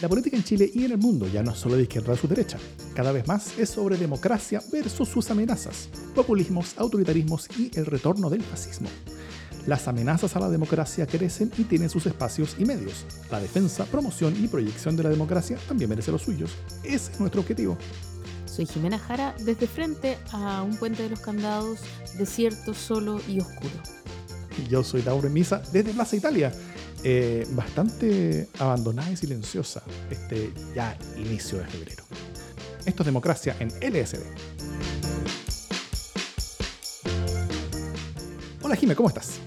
La política en Chile y en el mundo ya no es solo de izquierda a su derecha. Cada vez más es sobre democracia versus sus amenazas, populismos, autoritarismos y el retorno del fascismo. Las amenazas a la democracia crecen y tienen sus espacios y medios. La defensa, promoción y proyección de la democracia también merece los suyos. Ese es nuestro objetivo. Soy Jimena Jara, desde frente a un puente de los candados, desierto, solo y oscuro. Yo soy Laura Misa, desde Plaza Italia. Eh, bastante abandonada y silenciosa este ya inicio de febrero. Esto es democracia en LSD. Hola Jimena, ¿cómo estás?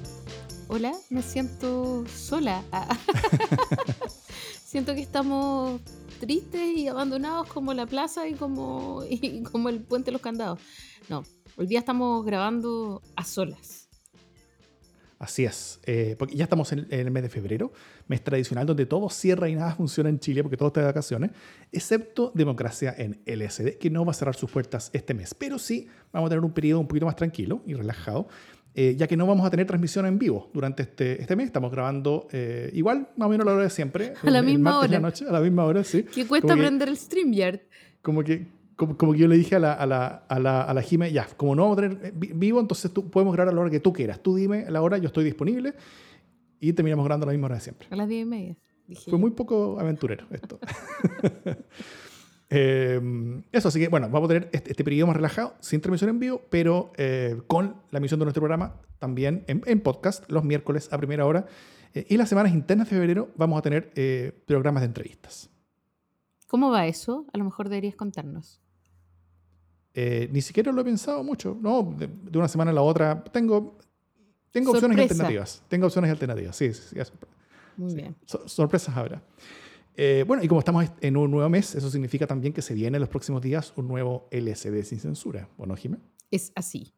Hola, me siento sola. Siento que estamos tristes y abandonados como la plaza y como, y como el puente de los candados. No, hoy día estamos grabando a solas. Así es, eh, porque ya estamos en, el mes de febrero, mes tradicional donde todo cierra y nada funciona en Chile porque todo está de vacaciones, excepto Democracia en LSD, que no va a cerrar sus puertas este mes. Pero sí vamos a tener un periodo un poquito más tranquilo y relajado, eh, ya que no vamos a tener transmisión en vivo durante este, este mes. Estamos grabando eh, igual, más o menos a la hora de siempre. A la misma hora. a la misma hora, sí. ¿Qué cuesta aprender el StreamYard? Como que como, que yo le dije a la, a la, a la, a la Jime, ya, como no vamos a tener eh, vivo, entonces tú, podemos grabar a la hora que tú quieras. Tú dime la hora, yo estoy disponible y terminamos grabando a la misma hora de siempre. A las diez y media. Fue muy poco aventurero esto. Em, eso, así que bueno, vamos a tener este, este, periodo más relajado, sin transmisión en vivo, pero eh, con la emisión de nuestro programa también en, podcast los miércoles a primera hora. Eh, y las semanas internas de febrero vamos a tener programas de entrevistas. ¿Cómo va eso? A lo mejor deberías contarnos. Eh, ni siquiera lo he pensado mucho, ¿no? De, una semana a la otra. Tengo, tengo opciones alternativas. Tengo opciones alternativas, sí. sí, Muy bien. sorpresas habrá. Eh, bueno, y como estamos en un nuevo mes, eso significa también que se viene en los próximos días un nuevo LSD sin censura. ¿Bueno, Jimé? Es así.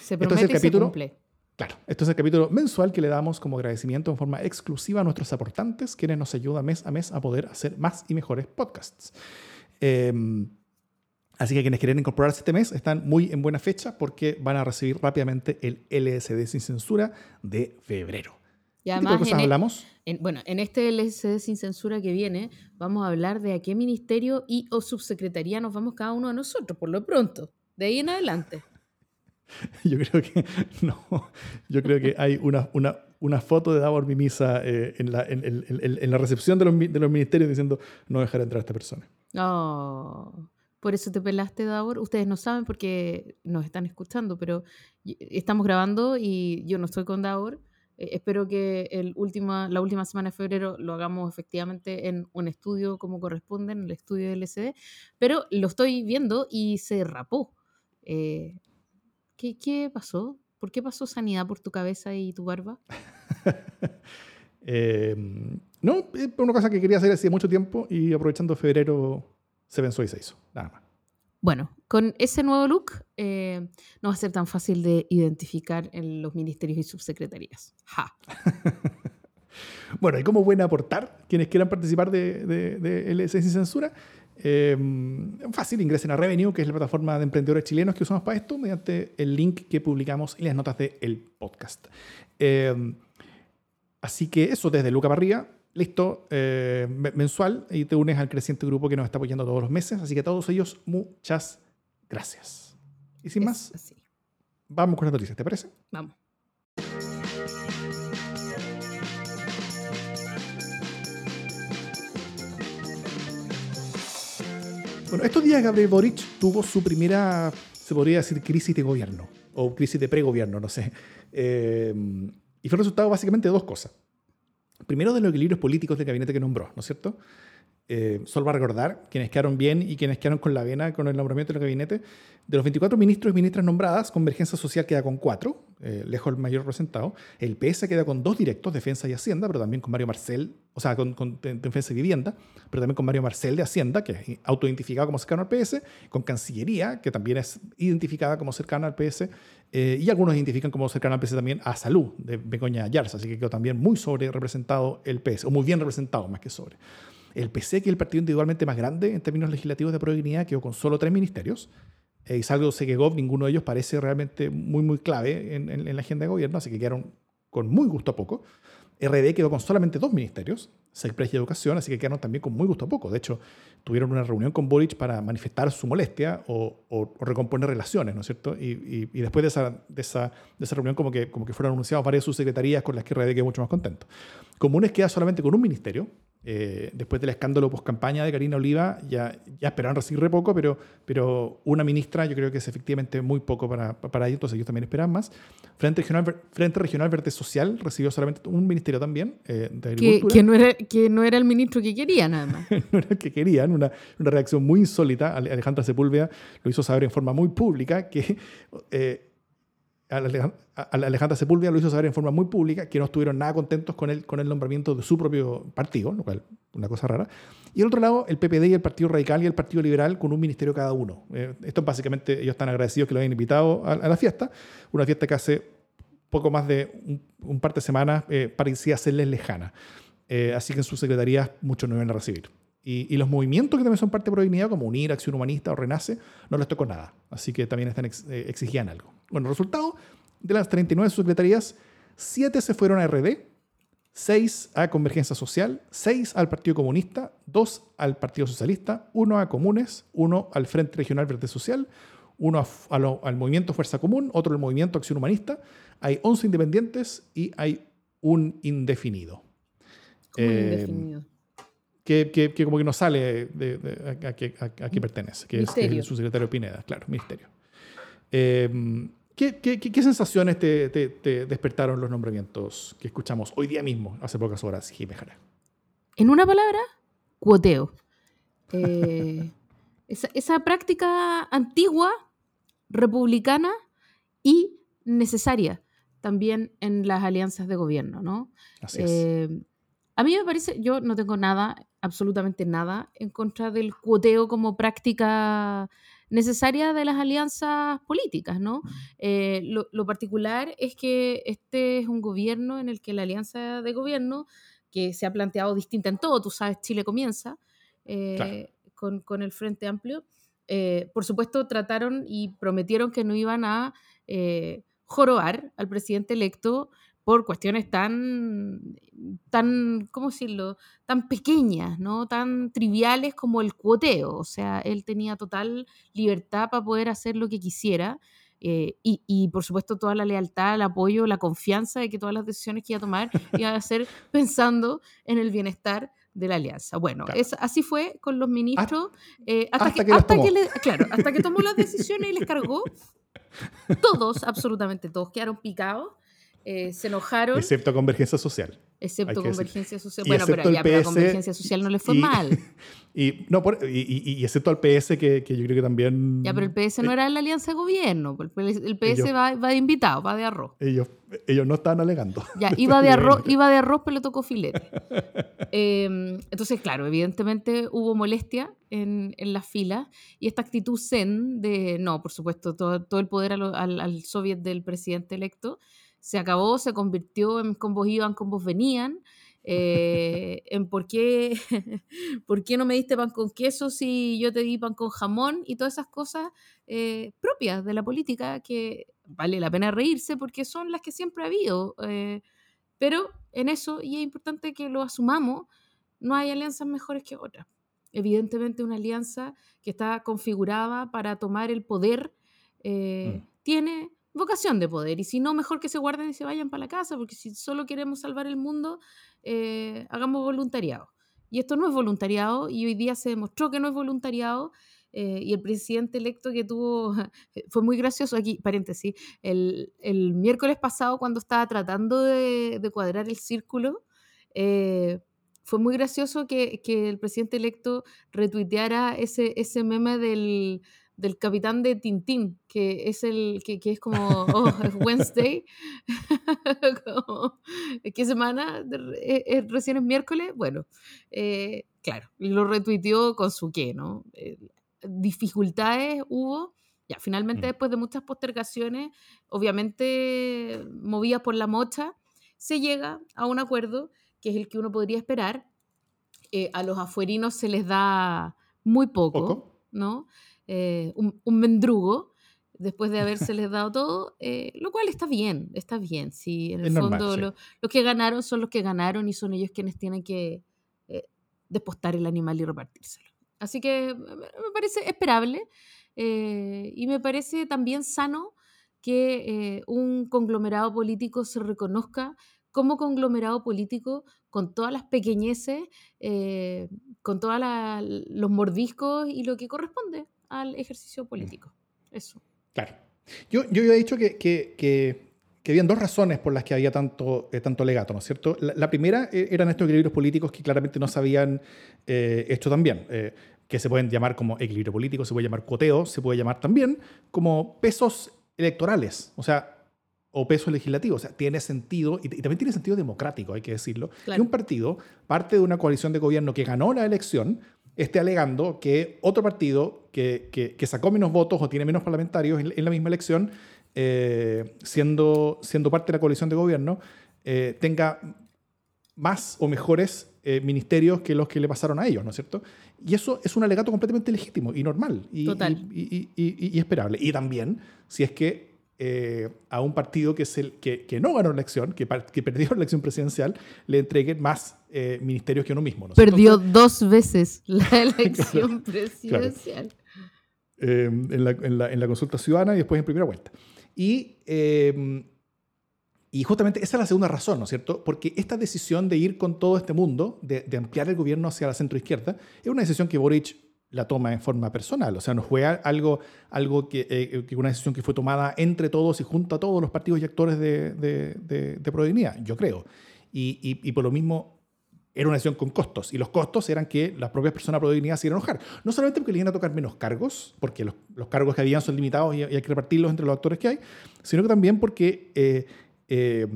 Se promete y se cumple. Claro, esto es el capítulo mensual que le damos como agradecimiento en forma exclusiva a nuestros aportantes, quienes nos ayudan mes a mes a poder hacer más y mejores podcasts. Eh, Así que quienes quieren incorporarse este mes están muy en buena fecha porque van a recibir rápidamente el LSD sin censura de febrero. Y además, ¿Qué cosas e- hablamos? bueno, en este LSD sin censura que viene, vamos a hablar de a qué ministerio y o subsecretaría nos vamos cada uno de nosotros, por lo pronto, de ahí en adelante. Yo creo que no. Yo creo que hay una, una, una foto de Davor Mimisa eh, en, la, en, en, en, la recepción de los, de los ministerios diciendo no dejar entrar a esta persona. Oh. Por eso te pelaste, Davor. Ustedes no saben porque nos están escuchando, pero estamos grabando y yo no estoy con Davor. Eh, espero que el última, la última semana de febrero lo hagamos efectivamente en un estudio como corresponde, en el estudio del LCD, pero lo estoy viendo y se rapó. Eh, ¿qué, ¿Qué pasó? ¿Por qué pasó sanidad por tu cabeza y tu barba? Em, no, es una cosa que quería hacer hace mucho tiempo y aprovechando febrero se pensó y se hizo, nada más. Bueno, con ese nuevo look eh, no va a ser tan fácil de identificar en los ministerios y subsecretarías. Ja. bueno, y cómo pueden aportar quienes quieran participar de, de, LS sin censura. Eh, fácil, ingresen a Revenue, que es la plataforma de emprendedores chilenos que usamos para esto, mediante el link que publicamos en las notas del podcast. Eh, así que eso, desde Luca Barría, listo, eh, mensual, y te unes al creciente grupo que nos está apoyando todos los meses. Así que a todos ellos, muchas gracias. Y sin más, vamos con las noticias, ¿te parece? Vamos. Bueno, estos días Gabriel Boric tuvo su primera, se podría decir, crisis de gobierno, o crisis de pregobierno, no sé. Eh, y fue resultado básicamente de dos cosas primero de los equilibrios políticos del gabinete que nombró, ¿no es cierto? Eh, solo va a recordar quienes quedaron bien y quienes quedaron con la vena con el nombramiento del gabinete. De los 24 ministros y ministras nombradas, Convergencia Social queda con cuatro, eh, lejos el mayor representado. El PS queda con dos directos, Defensa y Hacienda, pero también con Mario Marcel, o sea, con, Defensa y Vivienda, pero también con Mario Marcel de Hacienda, que es autoidentificado como cercano al PS, con Cancillería, que también es identificada como cercana al PS, eh, y algunos identifican como cercano al PS también a Salud, de Begoña Yarza, así que quedó también muy sobre representado el PS, o muy bien representado más que sobre. El PC, que es el partido individualmente más grande en términos legislativos de pro quedó con solo tres ministerios. Eh, y salvo Segegov, ninguno de ellos parece realmente muy, muy clave en, la agenda de gobierno, así que quedaron con muy gusto a poco. RD quedó con solamente dos ministerios, Sexpress y Educación, así que quedaron también con muy gusto a poco. De hecho, tuvieron una reunión con Boric para manifestar su molestia o, recomponer relaciones, ¿no es cierto? Y, después de esa, reunión como que, como que fueron anunciados varias subsecretarías con las que RD quedó mucho más contento. Comunes queda solamente con un ministerio, eh, después del escándalo post-campaña de Karina Oliva, ya, ya esperaban recibir re poco, pero, pero una ministra yo creo que es efectivamente muy poco para, para ellos, entonces ellos también esperan más. Frente Regional, Frente Regional Verde Social recibió solamente un ministerio también eh, de Agricultura. Que, no era, que no era el ministro que querían, nada más. no era el que querían, una, una, reacción muy insólita. Alejandra Sepúlveda lo hizo saber en forma muy pública que... Eh, Alejandra Sepúlveda lo hizo saber en forma muy pública que no estuvieron nada contentos con el, con el nombramiento de su propio partido, lo cual una cosa rara. Y al otro lado, el PPD y el Partido Radical y el Partido Liberal con un ministerio cada uno. Eh, esto básicamente, ellos están agradecidos que lo hayan invitado a, la fiesta, una fiesta que hace poco más de un, par de semanas eh, parecía serles lejana. Eh, así que en sus secretarías muchos no iban a recibir. Y, los movimientos que también son parte de Prodignidad, como UNIR, Acción Humanista o Renace, no les tocó nada. Así que también están eh, exigían algo. Bueno, resultado de las 39 secretarías, 7 se fueron a RD, 6 a Convergencia Social, 6 al Partido Comunista, 2 al Partido Socialista, 1 a Comunes, 1 al Frente Regional Verde Social, 1 al Movimiento Fuerza Común, otro al Movimiento Acción Humanista. Hay 11 independientes y hay un indefinido. Eh, que, que, como que no sale de, a, qué pertenece, que es, su secretario Pineda, claro, ministerio. Em, ¿qué, ¿qué, sensaciones te, te, despertaron los nombramientos que escuchamos hoy día mismo, hace pocas horas, Jiménez En una palabra, cuoteo. Eh, esa, esa, práctica antigua, republicana y necesaria también en las alianzas de gobierno, ¿no? Así es. Eh, a mí me parece, yo no tengo nada absolutamente nada en contra del cuoteo como práctica necesaria de las alianzas políticas, ¿no? Eh, lo, particular es que este es un gobierno en el que la alianza de gobierno, que se ha planteado distinta en todo, tú sabes, Chile comienza eh, con, el Frente Amplio, eh, por supuesto trataron y prometieron que no iban a jorobar al presidente electo por cuestiones tan, tan, ¿cómo decirlo?, tan pequeñas, ¿no? Tan triviales como el cuoteo. O sea, él tenía total libertad para poder hacer lo que quisiera. Eh, y, por supuesto toda la lealtad, el apoyo, la confianza de que todas las decisiones que iba a tomar iban a ser pensando en el bienestar de la alianza. Bueno, es, así fue con los ministros eh, hasta, que, hasta que claro, hasta que tomó las decisiones y les cargó. Todos, absolutamente todos, quedaron picados eh, se enojaron. Excepto Convergencia Social. Excepto Convergencia Social. Bueno, pero ya a Convergencia Social no le fue mal. Y, no, y, excepto al PS, que, que, yo creo que también. Ya, pero el PS no eh, era la alianza de gobierno. El PS va, va, de invitado, va de arroz. Ellos, ellos no estaban alegando. Ya, iba de arroz, iba de arroz pero le tocó filete. Em, entonces, claro, evidentemente hubo molestia en, en las filas y esta actitud zen de, no, por supuesto, todo, todo el poder al, al, al soviet del presidente electo se acabó, se convirtió en combos iban, combos venían, eh, en por qué, por qué no me diste pan con queso si yo te di pan con jamón y todas esas cosas eh, propias de la política que vale la pena reírse porque son las que siempre ha habido. Eh, pero en eso, y es importante que lo asumamos, no hay alianzas mejores que otras. Evidentemente una alianza que está configurada para tomar el poder mm. tiene vocación de poder. Y si no, mejor que se guarden y se vayan para la casa, porque si solo queremos salvar el mundo, eh, hagamos voluntariado. Y esto no es voluntariado, y hoy día se demostró que no es voluntariado. Eh, y el presidente electo que tuvo, fue muy gracioso aquí, paréntesis, el, el miércoles pasado cuando estaba tratando de, cuadrar el círculo, eh, fue muy gracioso que, que, el presidente electo retuiteara ese, ese meme del, del capitán de Tintín, que es el que, es como, oh, es Wednesday, ¿qué semana? recién es miércoles, bueno, eh, claro, lo retuiteó con su qué, ¿no? Eh, dificultades hubo, ya, finalmente mm. después de muchas postergaciones, obviamente movidas por la mocha, se llega a un acuerdo que es el que uno podría esperar. Eh, a los afuerinos se les da muy poco. ¿no? Eh, un, mendrugo, después de habérseles dado todo, eh, lo cual está bien, está bien. Si en el Es normal, fondo sí. lo- los que ganaron son los que ganaron y son ellos quienes tienen que eh, despostar el animal y repartírselo. Así que me parece esperable eh, y me parece también sano que eh, un conglomerado político se reconozca como conglomerado político con todas las pequeñeces, con todos los mordiscos y lo que corresponde al ejercicio político. Eso. Claro. Yo, yo había dicho que, que, que, que habían dos razones por las que había tanto, eh, tanto legato, ¿no es cierto? La, la primera eh, eran estos equilibrios políticos que claramente no se habían eh, hecho también, eh, que se pueden llamar como equilibrio político, se puede llamar coteo, se puede llamar también como pesos electorales, o sea, o peso legislativo, o sea, tiene sentido, y, y también tiene sentido democrático, hay que decirlo, Claro. que un partido, parte de una coalición de gobierno que ganó la elección, esté alegando que otro partido que, que- que sacó menos votos o tiene menos parlamentarios en, en la misma elección, eh, siendo, siendo parte de la coalición de gobierno, eh, tenga más o mejores eh, ministerios que los que le pasaron a ellos, ¿no es cierto? Y eso es un alegato completamente legítimo y normal y, Total. y, y- y- y- y esperable. Y también, si es que eh, a un partido que, es el, que, que no ganó la elección, que, perdió la elección presidencial, le entreguen más eh, ministerios que uno mismo. Perdió dos veces la elección presidencial. eh, en, la, en la- en la consulta ciudadana y después en primera vuelta. Y, eh, y justamente esa es la segunda razón, ¿no es cierto? Porque esta decisión de ir con todo este mundo, de, de ampliar el gobierno hacia la centroizquierda, es una decisión que Boric la toma en forma personal. O sea, no fue algo, algo que, eh, que una decisión que fue tomada entre todos y junto a todos los partidos y actores de, de, Prodignidad, yo creo. Y, por lo mismo era una decisión con costos. Y los costos eran que las propias personas de dignidad se iban a enojar. No solamente porque le iban a tocar menos cargos, porque los, cargos que habían son limitados y, y hay que repartirlos entre los actores que hay, sino que también porque eh, eh,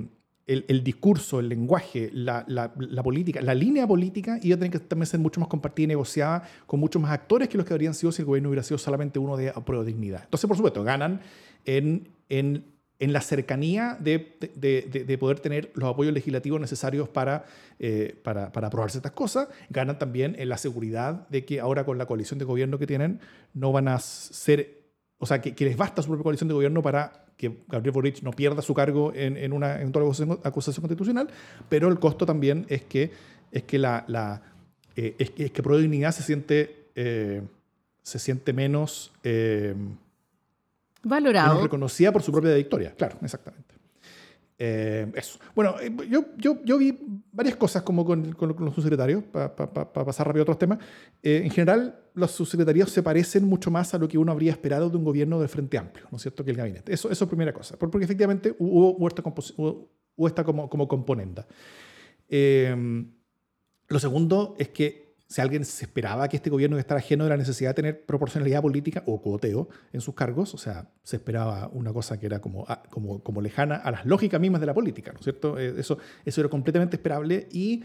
el, discurso, el lenguaje, la, política, la línea política iba a tener que también ser mucho más compartida y negociada con muchos más actores que los que habrían sido si el gobierno hubiera sido solamente uno de pro dignidad. Entonces, por supuesto, ganan en, en, en la cercanía de, de- de- de poder tener los apoyos legislativos necesarios para, eh, para, para aprobar ciertas cosas. Ganan también en la seguridad de que ahora con la coalición de gobierno que tienen no van a ser, o sea, que, que les basta su propia coalición de gobierno para que Gabriel Boric no pierda su cargo en, en una eventual acusación, acusación constitucional, pero el costo también es que, es que, la, la, eh, es que, es que Pro Dignidad se siente, eh, se siente menos... eh, menos Valorado. reconocida por su propia victoria. Claro, exactamente. Eh, eso. Bueno, eh, yo, yo, yo vi varias cosas como con, con- con los subsecretarios, para pasar rápido a otros temas. Eh, en general, los subsecretarios se parecen mucho más a lo que uno habría esperado de un gobierno de Frente Amplio, ¿no es cierto?, que el gabinete. Eso, eso es primera cosa. Por- Porque efectivamente hubo, hubo esta, hubo- hubo esta como, como componenda. Eh, lo segundo es que si alguien se esperaba que este gobierno iba a estar ajeno de la necesidad de tener proporcionalidad política o cuoteo en sus cargos, o sea, se esperaba una cosa que era como, ah, como, como lejana a las lógicas mismas de la política, ¿no es cierto? Eh, Eso, eso era completamente esperable y,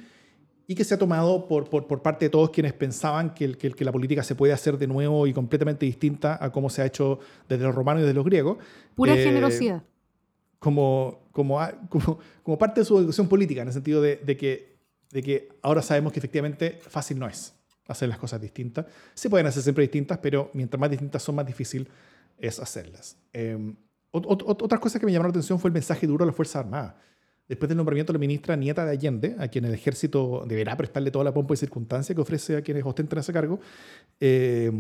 y que se ha tomado por, por, por parte de todos quienes pensaban que, el- que, el- que la política se puede hacer de nuevo y completamente distinta a cómo se ha hecho desde los romanos y desde los griegos. Pura Eh, generosidad. como, como, a- como, como parte de su educación política, en el sentido de, de que, de que ahora sabemos que efectivamente fácil no es hacer las cosas distintas. Se pueden hacer siempre distintas, pero mientras más distintas son, más difícil es hacerlas. Eh, ot- otras cosas que me llamaron la atención fue el mensaje duro a las Fuerzas Armadas. Después del nombramiento de la ministra Nieta de Allende, a quien el ejército deberá prestarle toda la pompa y circunstancia que ofrece a quienes ostentan ese cargo, eh,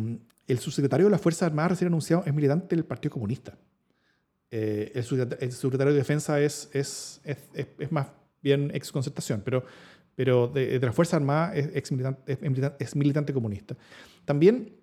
el subsecretario de las Fuerzas Armadas recién anunciado es militante del Partido Comunista. Eh, el, subsecretario, de Defensa es, es, es- es más bien ex concertación, pero, pero de, de las Fuerzas Armadas es, ex militante, es, es militante comunista. También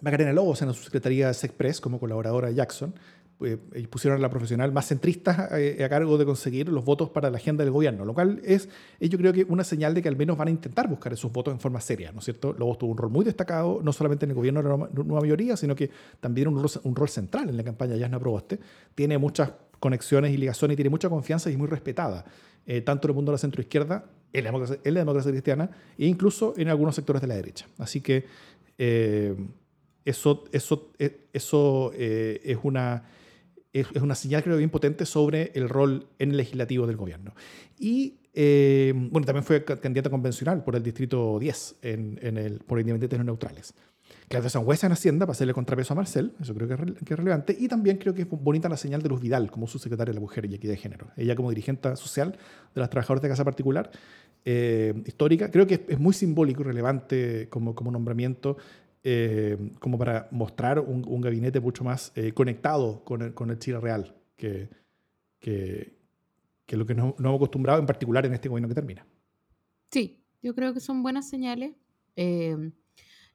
Macarena Lobos en la subsecretaría de Sexpress como colaboradora de Jackson. eh, ellos pusieron a la profesional más centrista eh, a cargo de conseguir los votos para la agenda del gobierno, lo cual es, es yo creo que una señal de que al menos van a intentar buscar esos votos en forma seria, ¿no es cierto? Lobos tuvo un rol muy destacado, no solamente en el gobierno de la nueva- mayoría, sino que también un rol, un rol central en la campaña de Yasna Proboste. Tiene muchas conexiones y ligazones y tiene mucha confianza y es muy respetada, eh, tanto en el mundo de la centroizquierda, en la democracia, en la democracia cristiana e incluso en algunos sectores de la derecha. Así que eh, eso, eso, eh, eso eh, es, una, es, es una señal, creo, bien potente sobre el rol en el legislativo del gobierno. Y eh, bueno, también fue ca- candidata convencional por el distrito 10 en, en el, por Independientes No Neutrales. Claudia Sangüesa en Hacienda para hacerle contrapeso a Marcel, eso creo que es, que es, relevante, y también creo que es bonita la señal de Luz Vidal como subsecretaria de la Mujer y Equidad de Género. Ella como dirigente social de las trabajadoras de casa particular, eh, histórica, creo que es, es, muy simbólico y relevante como, como nombramiento, eh, como para mostrar un, un gabinete mucho más eh, conectado con el, con el, Chile real, que, que, que lo que no, no hemos acostumbrado en particular en este gobierno que termina. Sí, yo creo que son buenas señales. Eh,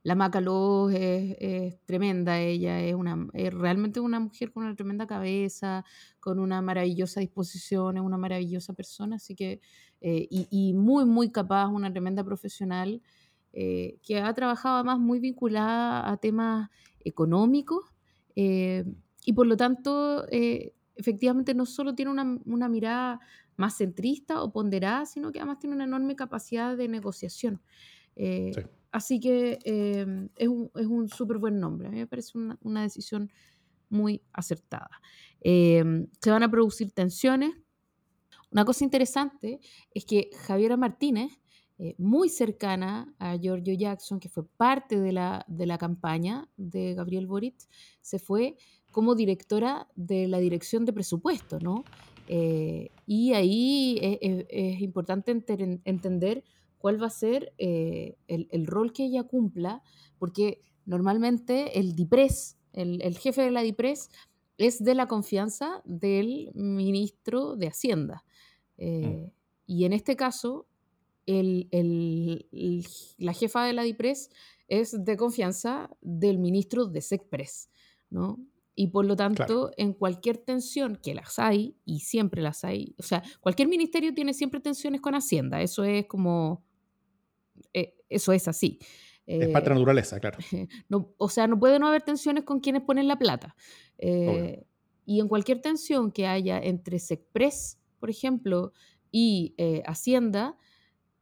la Macaló es, es, tremenda, ella es, una, es realmente una mujer con una tremenda cabeza, con una maravillosa disposición, es una maravillosa persona, así que, eh, y, muy, muy capaz, una tremenda profesional, eh, que ha trabajado además muy vinculada a temas económicos, eh, y por lo tanto, efectivamente no solo tiene una, una mirada más centrista o ponderada, sino que además tiene una enorme capacidad de negociación. Sí. Así que eh, es un, es un súper buen nombre. A mí me parece una, una decisión muy acertada. Eh, se van a producir tensiones. Una cosa interesante es que Javiera Martínez, eh, muy cercana a Giorgio Jackson, que fue parte de la, de la campaña de Gabriel Boric, se fue como directora de la dirección de presupuesto, ¿no? Eh, y ahí es, importante entender cuál va a ser eh, el, el, rol que ella cumpla, porque normalmente el DIPRES, el, el, jefe de la DIPRES, es de la confianza del ministro de Hacienda. Eh, mm. Y en este caso, el, la jefa de la DIPRES es de confianza del ministro de SECPRES, ¿no? Y por lo tanto, claro. en cualquier tensión, que las hay, y siempre las hay, o sea, cualquier ministerio tiene siempre tensiones con Hacienda, eso es como eh, eso es así. Es parte de la naturaleza, claro. No, o sea, no puede no haber tensiones con quienes ponen la plata. Eh, y en cualquier tensión que haya entre SECPRES, por ejemplo, y eh, Hacienda,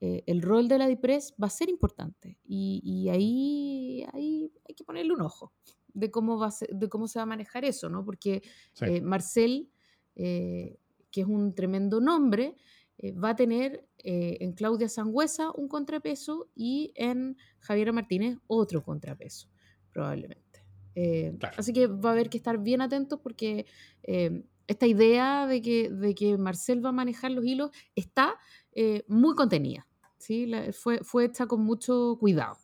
eh, el rol de la DIPRES va a ser importante. Y, y ahí, ahí, hay que ponerle un ojo de cómo, va ser, de cómo se va a manejar eso, ¿no? Porque sí. Marcel, que es un tremendo nombre, va a tener eh, en Claudia Sangüesa un contrapeso y en Javiera Martínez otro contrapeso, probablemente. Eh, claro. Así que va a haber que estar bien atentos porque eh, esta idea de que, de que Marcel va a manejar los hilos está eh, muy contenida. ¿sí? La, fue, fue hecha con mucho cuidado.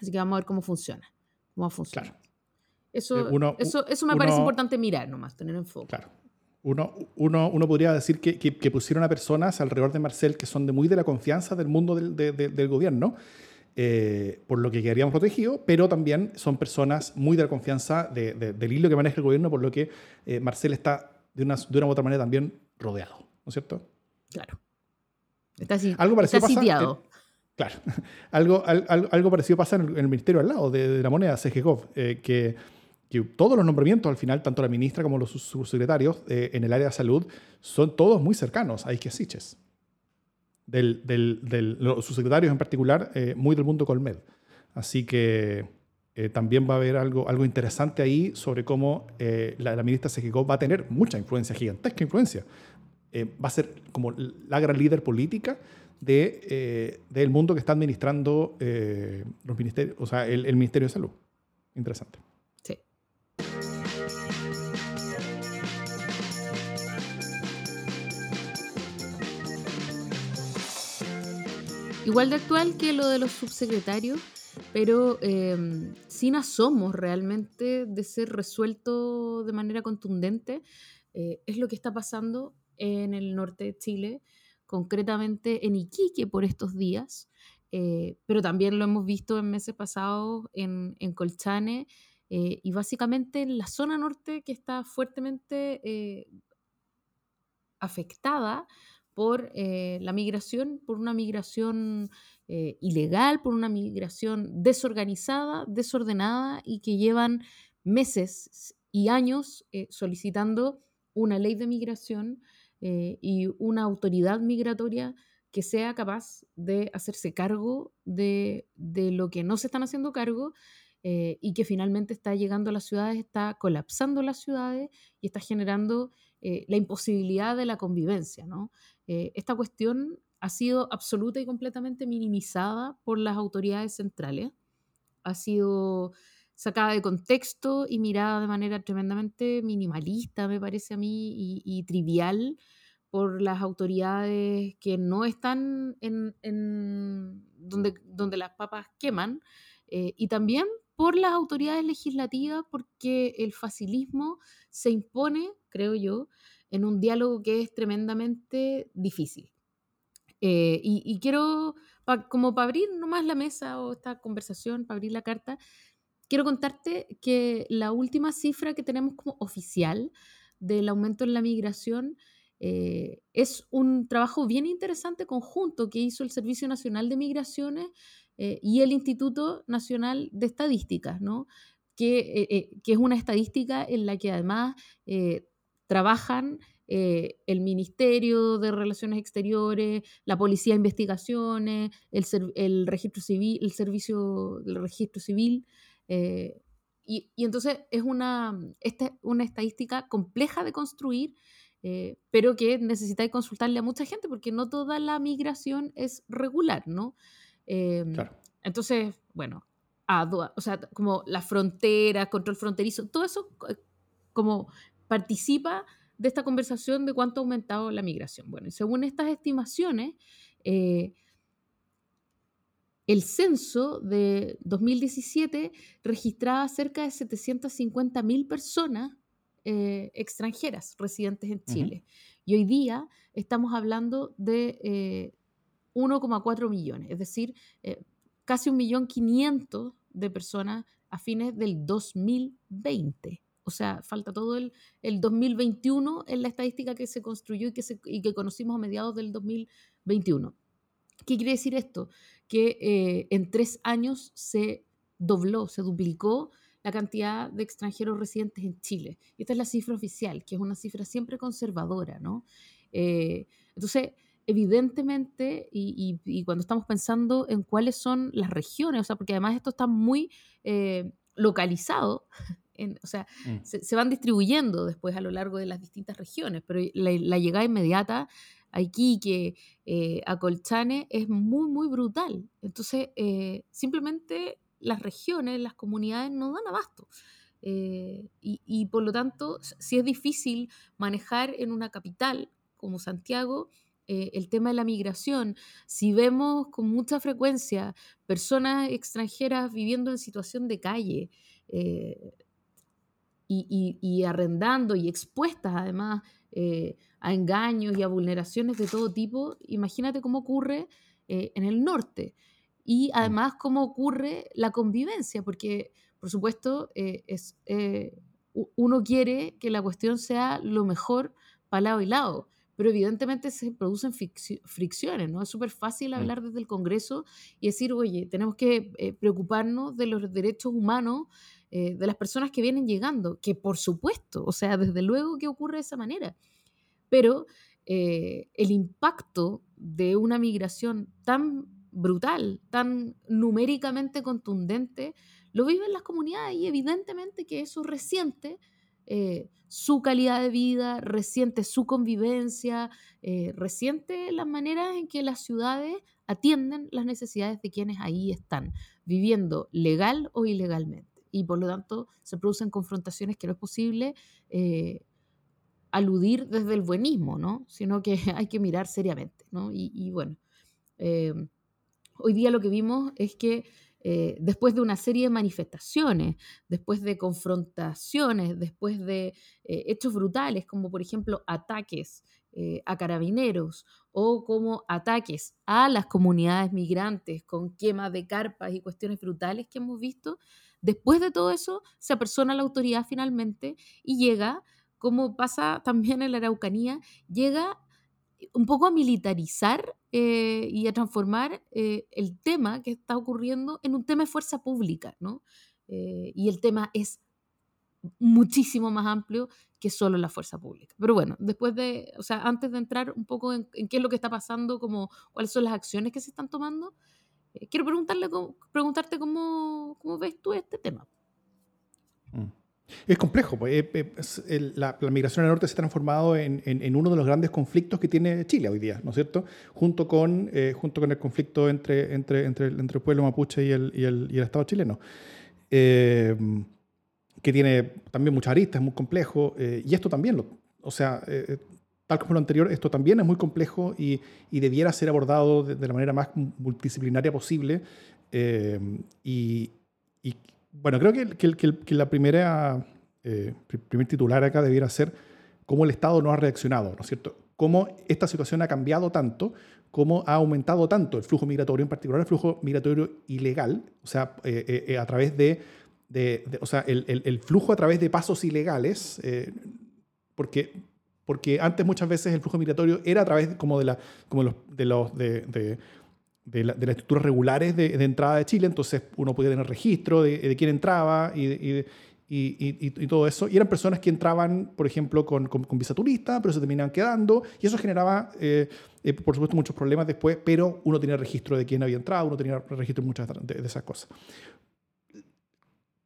Así que vamos a ver cómo funciona. Cómo funciona. Claro. Eso, uno, eso, eso me uno, parece importante mirar nomás, tener en foco. Claro uno, uno, uno, podría decir que, que, que, pusieron a personas alrededor de Marcel que son de muy de la confianza del mundo del, de, de, del gobierno, eh, por lo que quedaríamos protegidos, pero también son personas muy de la confianza de, del hilo que maneja el gobierno, por lo que eh, Marcel está de una, de una u otra manera también rodeado, ¿no es cierto? Claro. Está, así, algo parecido está sitiado. Pasa, eh, claro. algo, algo, algo, parecido pasa en el, en el Ministerio al lado de, de la moneda, CGCOV, eh, que que todos los nombramientos al final, tanto la ministra como los subsecretarios eh, en el área de salud, son todos muy cercanos a Iquiasiches. Del, del, del, los subsecretarios en particular, eh, muy del mundo Colmed. Así que eh, también va a haber algo, algo interesante ahí sobre cómo eh, la, la, ministra Sejicó va a tener mucha influencia, gigantesca influencia. Eh, va a ser como la gran líder política de, del mundo que está administrando los ministerios, o sea, el, el Ministerio de Salud. Interesante. Igual de actual que lo de los subsecretarios, pero eh, sin asomos realmente de ser resuelto de manera contundente, eh, es lo que está pasando en el norte de Chile, concretamente en Iquique por estos días, eh, pero también lo hemos visto en meses pasados en, en Colchane y básicamente en la zona norte que está fuertemente afectada por eh, la migración, por una migración eh, ilegal, por una migración desorganizada, desordenada y que llevan meses y años eh, solicitando una ley de migración eh, y una autoridad migratoria que sea capaz de hacerse cargo de, de lo que no se están haciendo cargo y que finalmente está llegando a las ciudades, está colapsando las ciudades y está generando eh, la imposibilidad de la convivencia. ¿no? Eh, esta cuestión ha sido absoluta y completamente minimizada por las autoridades centrales. ha sido sacada de contexto y mirada de manera tremendamente minimalista, me parece a mí, y, trivial por las autoridades que no están en, donde, donde las papas queman, eh, y también por las autoridades legislativas, porque el facilismo se impone, creo yo, en un diálogo que es tremendamente difícil. Eh, y, quiero, como para abrir nomás la mesa o esta conversación, para abrir la carta, quiero contarte que la última cifra que tenemos como oficial del aumento en la migración eh, es un trabajo bien interesante conjunto que hizo el Servicio Nacional de Migraciones eh, y el Instituto Nacional de Estadísticas, ¿no? que, que, es una estadística en la que además trabajan eh, el Ministerio de Relaciones Exteriores, la Policía de Investigaciones, el, registro civil, el Servicio del Registro Civil. Eh, y, entonces es una, este, una estadística compleja de construir, eh, pero que necesitáis consultarle a mucha gente porque no toda la migración es regular, ¿no? Entonces, bueno, o sea, como la frontera, control fronterizo, todo eso como participa de esta conversación de cuánto ha aumentado la migración. Bueno, según estas estimaciones, eh, el censo de 2017 registraba cerca de 750.000 personas eh, extranjeras residentes en Chile. Y hoy día estamos hablando de 1,4 eh, millones, es decir, casi 1.500.000 de personas a fines del 2020. O sea, falta todo el, el 2021 en la estadística que se construyó y que, y que conocimos a mediados del 2021. ¿Qué quiere decir esto? Que eh, en tres años se dobló, se duplicó la cantidad de extranjeros residentes en Chile. Esta es la cifra oficial, que es una cifra siempre conservadora, ¿no? Eh, entonces, evidentemente, y, y, cuando estamos pensando en cuáles son las regiones, o sea, porque además esto está muy eh, localizado, o sea, mm. se, van distribuyendo después a lo largo de las distintas regiones, pero la, llegada inmediata a Iquique, eh, a Colchane, es muy, muy brutal. Entonces, eh, simplemente las regiones, las comunidades no dan abasto. Eh, y, por lo tanto, si es difícil manejar en una capital como Santiago, el tema de la migración, si vemos con mucha frecuencia personas extranjeras viviendo en situación de calle, y, arrendando y expuestas además eh, a engaños y a vulneraciones de todo tipo, imagínate cómo ocurre eh, en el norte. Y mm. además cómo ocurre la convivencia, porque por supuesto eh, es, uno quiere que la cuestión sea lo mejor para lado y lado, pero evidentemente se producen fricciones, ¿no? Es súper fácil hablar desde el Congreso y decir, oye, tenemos que preocuparnos de los derechos humanos eh, de las personas que vienen llegando, que por supuesto, o sea, desde luego que ocurre de esa manera, pero eh, el impacto de una migración tan brutal, tan numéricamente contundente, lo viven las comunidades y evidentemente que eso resiente eh, su calidad de vida, resiente su convivencia, resiente las maneras en que las ciudades atienden las necesidades de quienes ahí están, viviendo legal o ilegalmente y por lo tanto se producen confrontaciones que no es posible eh, aludir desde el buenismo, ¿no? sino que hay que mirar seriamente. ¿no? Y, bueno, eh, hoy día lo que vimos es que eh, después de una serie de manifestaciones, después de confrontaciones, después de hechos brutales, como por ejemplo ataques a carabineros o como ataques a las comunidades migrantes con quema de carpas y cuestiones brutales que hemos visto, Después de todo eso, se apersona la autoridad finalmente y llega, como pasa también en la Araucanía, llega un poco a militarizar eh, y a transformar eh, el tema que está ocurriendo en un tema de fuerza pública, ¿no? Eh, y el tema es muchísimo más amplio que solo la fuerza pública. Pero bueno, después de, o sea, antes de entrar un poco en, qué es lo que está pasando, como cuáles son las acciones que se están tomando, quiero preguntarle, preguntarte cómo, ves tú este tema. Mm. Es complejo. Pues, la, migración al norte se ha transformado en, uno de los grandes conflictos que tiene Chile hoy día, ¿no es cierto? Junto con, junto con el conflicto entre, entre, entre, entre el pueblo mapuche y el, y el, y el Estado chileno. Eh, que tiene también muchas aristas, es muy complejo, eh, y esto también, lo, o sea, eh, tal como lo anterior, esto también es muy complejo y, y debiera ser abordado de, la manera más multidisciplinaria posible. Y, y, bueno, creo que, que, la primera, primer titular acá debiera ser cómo el Estado no ha reaccionado, ¿no es cierto? Cómo esta situación ha cambiado tanto, cómo ha aumentado tanto el flujo migratorio, en particular el flujo migratorio ilegal, o sea, a través de o sea, el, flujo a través de pasos ilegales, eh, porque, porque antes muchas veces el flujo migratorio era a través como de, la, como los, de, los, de, de, las estructuras regulares de, entrada de Chile, entonces uno podía tener registro de, quién entraba y, y, y, todo eso. Y eran personas que entraban, por ejemplo, con, con, visa turista, pero se terminaban quedando, y eso generaba, eh, eh, por supuesto, muchos problemas después, pero uno tenía registro de quién había entrado, uno tenía registro de muchas de, de esas cosas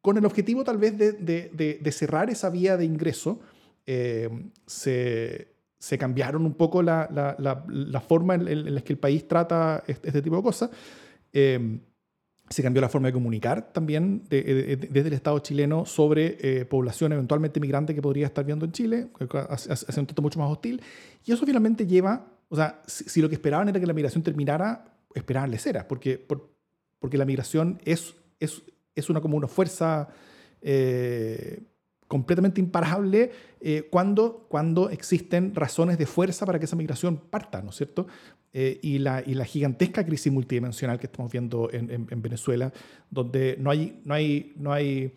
con el objetivo tal vez de, cerrar esa vía de ingreso, eh, se, cambiaron un poco la, forma en, la que el país trata este, tipo de cosas. Eh, se cambió la forma de comunicar también desde el Estado chileno sobre eh, población eventualmente migrante que podría estar viendo en Chile, hace un trato mucho más hostil. Y eso finalmente lleva, o sea, si, lo que esperaban era que la migración terminara, esperaban leceras, porque, porque la migración es, es, es una, como una fuerza eh, completamente imparable eh, cuando, cuando existen razones de fuerza para que esa migración parta, ¿no es cierto? Eh, y, la, y la gigantesca crisis multidimensional que estamos viendo en, en, Venezuela, donde no hay, no hay, no hay,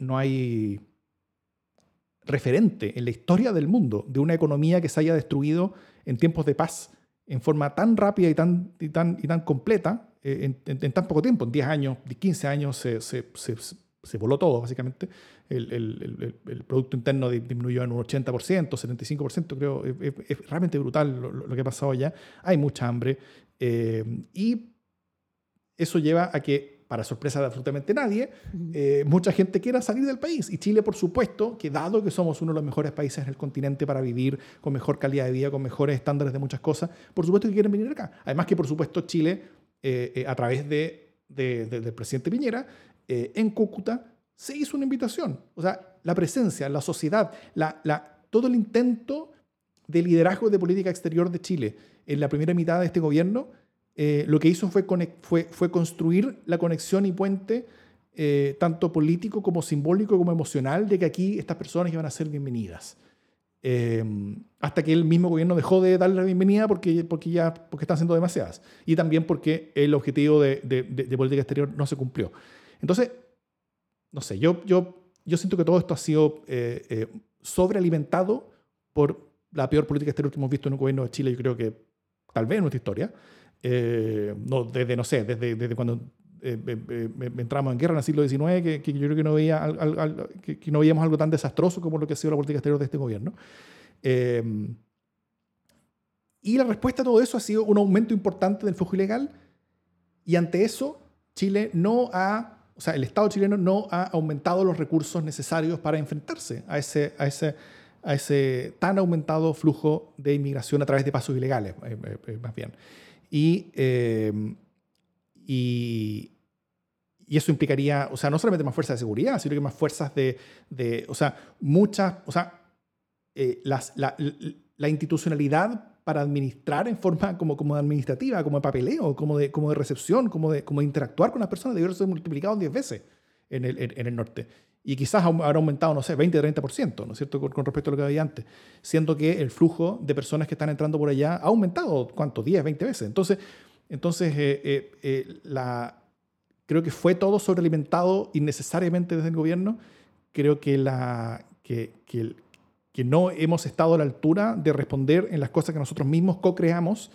no hay referente en la historia del mundo de una economía que se haya destruido en tiempos de paz en forma tan rápida y tan, y tan, y tan completa eh, en, tan poco tiempo, en 10 años, 15 años, se, se, se, voló todo, básicamente. El, el, el, Producto Interno disminuyó en un 80%, 75%, creo. Es, realmente brutal lo, que ha pasado allá. Hay mucha hambre. Eh, y eso lleva a que, para sorpresa de absolutamente nadie, eh, mucha gente quiera salir del país. Y Chile, por supuesto, que dado que somos uno de los mejores países en el continente para vivir con mejor calidad de vida, con mejores estándares de muchas cosas, por supuesto que quieren venir acá. Además que, por supuesto, Chile eh, eh, a través de, del presidente Piñera, eh, en Cúcuta se hizo una invitación. O sea, la presencia, la sociedad, la, la, todo el intento de liderazgo de política exterior de Chile en la primera mitad de este gobierno, lo que hizo fue, fue, fue, construir la conexión y puente, tanto político como simbólico como emocional, de que aquí estas personas iban a ser bienvenidas. Em, hasta que el mismo gobierno dejó de darle la bienvenida porque, porque ya porque están siendo demasiadas. Y también porque el objetivo de, de, política exterior no se cumplió. Entonces, no sé, yo, yo, yo siento que todo esto ha sido eh, eh, sobrealimentado por la peor política exterior que hemos visto en un gobierno de Chile, yo creo que tal vez en nuestra historia. Eh, no, desde, no sé, desde, desde cuando eh, eh, eh, entramos en guerra en el siglo XIX, que, yo creo que no, veía, que, no veíamos algo tan desastroso como lo que ha sido la política exterior de este gobierno. y la respuesta a todo eso ha sido un aumento importante del flujo ilegal y ante eso Chile no ha, o sea, el Estado chileno no ha aumentado los recursos necesarios para enfrentarse a ese, a ese, a ese tan aumentado flujo de inmigración a través de pasos ilegales, más bien. Y y, y eso implicaría, o sea, no solamente más fuerzas de seguridad, sino que más fuerzas de, de o sea, muchas, o sea, eh, las, la, la, institucionalidad para administrar en forma como, como administrativa, como de papeleo, como de, como de recepción, como de, como de interactuar con las personas, debió ser multiplicado 10 veces en el, en, el norte. Y quizás habrá aumentado, no sé, 20, 30%, ¿no es cierto?, con, con, respecto a lo que había antes. Siendo que el flujo de personas que están entrando por allá ha aumentado, ¿cuánto? 10, 20 veces. Entonces, entonces, eh, eh, eh, la, creo que fue todo sobrealimentado innecesariamente desde el gobierno. Creo que, la, que, que, que no hemos estado a la altura de responder en las cosas que nosotros mismos co-creamos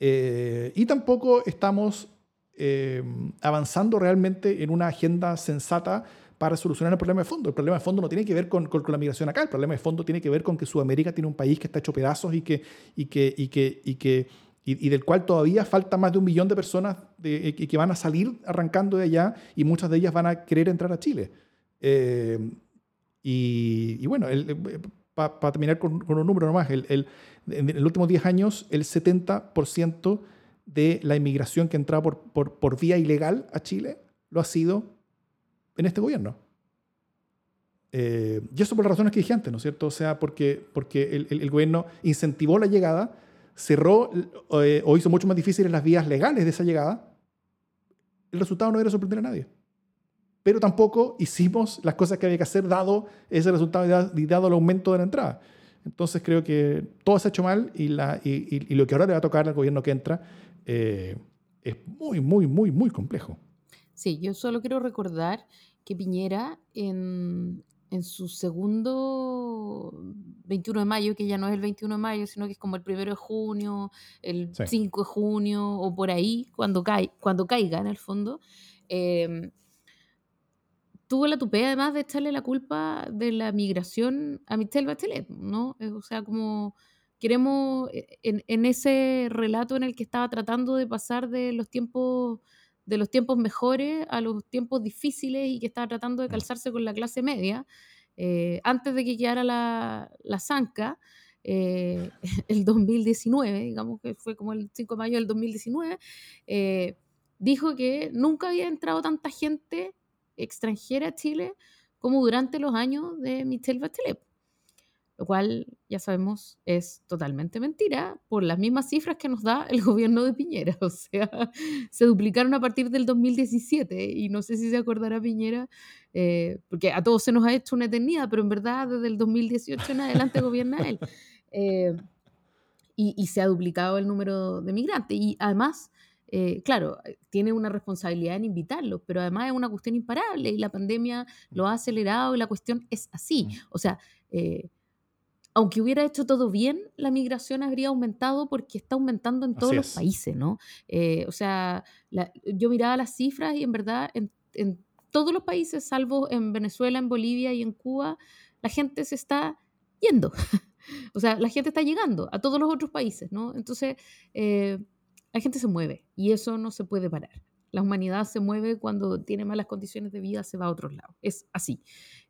y tampoco estamos avanzando realmente en una agenda sensata para solucionar el problema de fondo. El problema de fondo no tiene que ver con, con, la migración acá, el problema de fondo tiene que ver con que Sudamérica tiene un país que está hecho pedazos y que, y que, y que, y que y, del cual todavía falta más de un millón de personas de, que, van a salir arrancando de allá y muchas de ellas van a querer entrar a Chile. Eh, Y, bueno, para terminar con, un número nomás, el, en los últimos 10 años el 70% de la inmigración que entraba por, por, por, vía ilegal a Chile lo ha sido en este gobierno. Eh, y eso por las razones que dije antes, ¿no es cierto? O sea, porque, porque el, el, gobierno incentivó la llegada, cerró eh, o hizo mucho más difíciles las vías legales de esa llegada. El resultado no era sorprender a nadie. Pero tampoco hicimos las cosas que había que hacer dado ese resultado y dado el aumento de la entrada. Entonces creo que todo se ha hecho mal y, la, y, y, lo que ahora le va a tocar al gobierno que entra eh, es muy, muy, muy, muy complejo. Sí, yo solo quiero recordar que Piñera en, en su segundo 21 de mayo, que ya no es el 21 de mayo, sino que es como el 1 de junio, el 5 de junio o por ahí, cuando, cae, cuando caiga en el fondo, eh, tuvo la tupea además de echarle la culpa de la migración a Michelle Bachelet, ¿no? Eh, o sea, como queremos, eh, en, ese relato en el que estaba tratando de pasar de los tiempos de los tiempos mejores a los tiempos difíciles y que estaba tratando de mm. calzarse con la clase media, eh, antes de que quedara la, la zanca, el 2019, digamos que fue como el 5 de mayo del 2019, dijo que nunca había entrado tanta gente extranjera a Chile como durante los años de Michelle Bachelet. Lo cual, ya sabemos, es totalmente mentira por las mismas cifras que nos da el gobierno de Piñera. O sea, se duplicaron a partir del 2017 y no sé si se acordará Piñera, eh, porque a todos se nos ha hecho una eternidad, pero en verdad desde el 2018 en adelante gobierna él. Eh, y, y, se ha duplicado el número de migrantes. Y además, eh, claro, eh, tiene una responsabilidad en invitarlos, pero además es una cuestión imparable y la pandemia lo ha acelerado y la cuestión es así. O sea, eh, aunque hubiera hecho todo bien, la migración habría aumentado porque está aumentando en todos los países, ¿no? o sea, yo miraba las cifras y en verdad en, en todos los países, salvo en Venezuela, en Bolivia y en Cuba, la gente se está yendo. o sea, la gente está llegando a todos los otros países, ¿no? Entonces, la gente se mueve y eso no se puede parar. La humanidad se mueve cuando tiene malas condiciones de vida, se va a otros lados. Es así.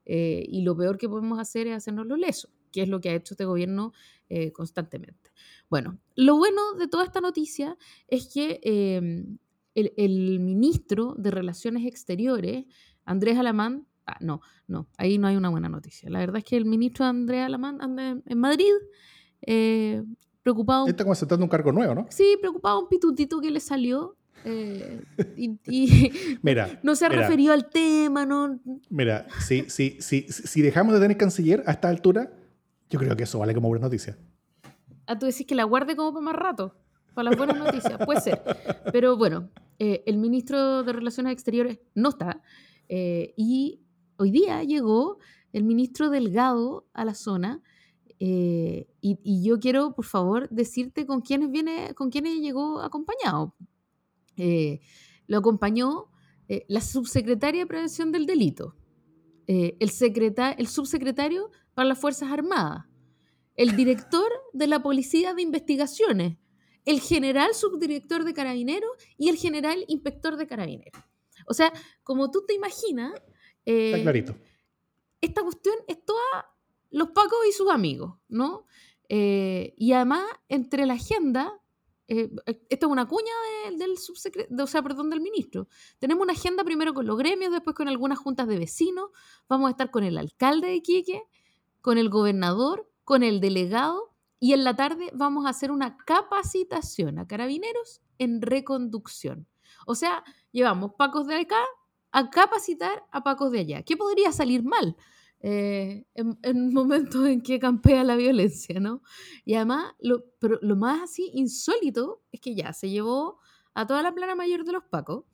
Eh, y lo peor que podemos hacer es hacernos lo leso, que es lo que ha hecho este gobierno eh, constantemente. Bueno, lo bueno de toda esta noticia es que em, el, ministro de Relaciones Exteriores, Andrés Alamán, ah, no, no, ahí no hay una buena noticia. La verdad es que el ministro Andrés Alamán anda en Madrid eh, preocupado. Está como aceptando un cargo nuevo, ¿no? Sí, preocupado un pitutito que le salió. Eh, y, mira, no se ha referido al tema, ¿no? Mira, si, si, si, si dejamos de tener canciller a esta altura, yo creo que eso vale como buena noticia. Ah, tú decís que la guarde como para más rato, para las buenas noticias, puede ser. Pero bueno, eh, el ministro de Relaciones Exteriores no está. Eh, y hoy día llegó el ministro Delgado a la zona eh, y, yo quiero, por favor, decirte con quiénes viene, con quiénes llegó acompañado. Eh, lo acompañó eh, la subsecretaria de Prevención del Delito, el, el subsecretario para las Fuerzas Armadas, el director de la Policía de Investigaciones, el general subdirector de Carabineros y el general inspector de Carabineros. O sea, como tú te imaginas, Está clarito. esta cuestión es toda los Pacos y sus amigos, ¿no? Eh, y además, entre la agenda, eh, eh, esto es una cuña del subsecretario, o sea, perdón, del ministro. Tenemos una agenda primero con los gremios, después con algunas juntas de vecinos, vamos a estar con el alcalde de Iquique, con el gobernador, con el delegado, y en la tarde vamos a hacer una capacitación a carabineros en reconducción. O sea, llevamos pacos de acá a capacitar a pacos de allá. ¿Qué podría salir mal? Eh, en, en, momentos en que campea la violencia, ¿no? Y además, lo, pero lo más así insólito es que ya se llevó a toda la plana mayor de los Pacos,